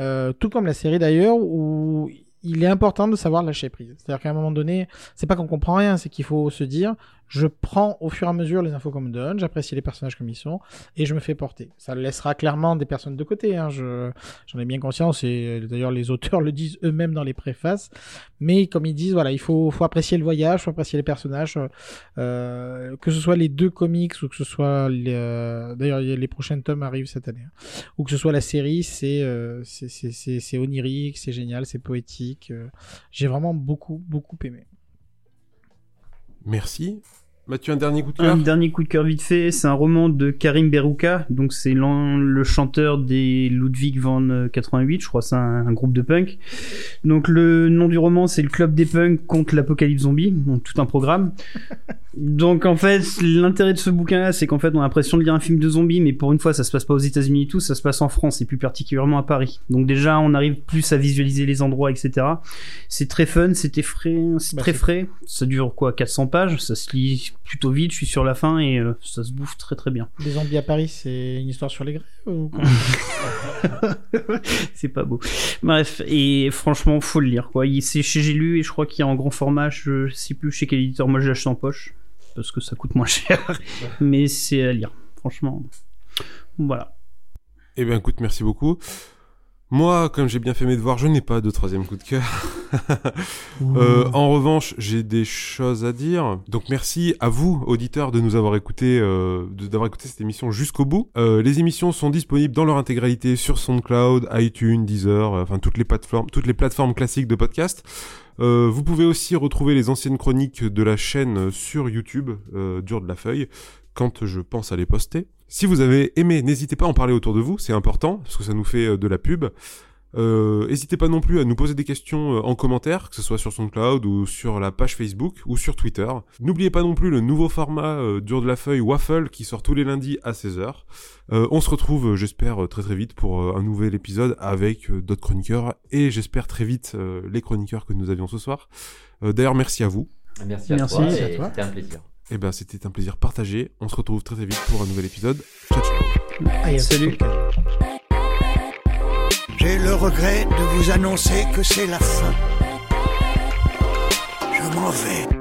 euh, tout comme la série d'ailleurs, où il est important de savoir lâcher prise. C'est-à-dire qu'à un moment donné, c'est pas qu'on comprend rien, c'est qu'il faut se dire, je prends au fur et à mesure les infos qu'on me donne, j'apprécie les personnages comme ils sont, et je me fais porter. Ça laissera clairement des personnes de côté, hein, je, j'en ai bien conscience, et euh, d'ailleurs les auteurs [LAUGHS] le disent eux-mêmes dans les préfaces, mais comme ils disent, voilà, il faut, faut apprécier le voyage, faut apprécier les personnages, euh, que ce soit les deux comics, ou que ce soit, les, euh, d'ailleurs les prochains tomes arrivent cette année, hein, ou que ce soit la série, c'est, euh, c'est onirique, c'est génial, c'est poétique, euh, j'ai vraiment beaucoup, beaucoup aimé. Merci. Mathieu, un dernier coup de cœur Un dernier coup de cœur vite fait, c'est un roman de Karim Berouka, donc c'est le chanteur des Ludwig van 88, je crois que c'est un, un groupe de punk. Donc le nom du roman c'est le club des punks contre l'apocalypse zombie, donc tout un programme. [LAUGHS] Donc en fait l'intérêt de ce bouquin là c'est qu'en fait on a l'impression de lire un film de zombies, mais pour une fois ça se passe pas aux États-Unis et tout, ça se passe en France et plus particulièrement à Paris. Donc déjà on arrive plus à visualiser les endroits etc. C'est très fun, c'était frais, c'est Bah, très frais. Ça dure quoi 400 pages, ça se lit plutôt vite, je suis sur la fin et euh, ça se bouffe très très bien. Les zombies à Paris, c'est une histoire sur les grèves ou [LAUGHS] [LAUGHS] c'est pas beau. Bref, et franchement, faut le lire quoi. Il- C'est chez J'ai lu et je crois qu'il y a en grand format, je sais plus chez quel éditeur, moi je l'achète en poche parce que ça coûte moins cher. [LAUGHS] Mais c'est à lire, franchement. Voilà. Eh bien, écoute, merci beaucoup. Moi, comme j'ai bien fait mes devoirs, je n'ai pas de troisième coup de cœur. [LAUGHS] Euh, en revanche, j'ai des choses à dire. Donc, merci à vous, auditeurs, de nous avoir écouté, euh, d'avoir écouté cette émission jusqu'au bout. Euh, les émissions sont disponibles dans leur intégralité sur SoundCloud, iTunes, Deezer, enfin toutes les plateformes, toutes les plateformes classiques de podcast. Euh, vous pouvez aussi retrouver les anciennes chroniques de la chaîne sur YouTube, euh, Dur de la Feuille, quand je pense à les poster. Si vous avez aimé, n'hésitez pas à en parler autour de vous, c'est important, parce que ça nous fait euh, de la pub. Euh, N'hésitez pas non plus à nous poser des questions euh, en commentaire, que ce soit sur SoundCloud ou sur la page Facebook ou sur Twitter. N'oubliez pas non plus le nouveau format euh, dur de la feuille Waffle qui sort tous les lundis à 16h. Euh, on se retrouve, j'espère, très très vite pour un nouvel épisode avec euh, d'autres chroniqueurs et j'espère très vite euh, les chroniqueurs que nous avions ce soir. Euh, D'ailleurs, merci à vous. Merci à Merci, toi. C'était un plaisir. Et ben, c'était un plaisir partagé. On se retrouve très très vite pour un nouvel épisode. Ciao ciao. Allez, Salut. J'ai le regret de vous annoncer que c'est la fin. Je m'en vais.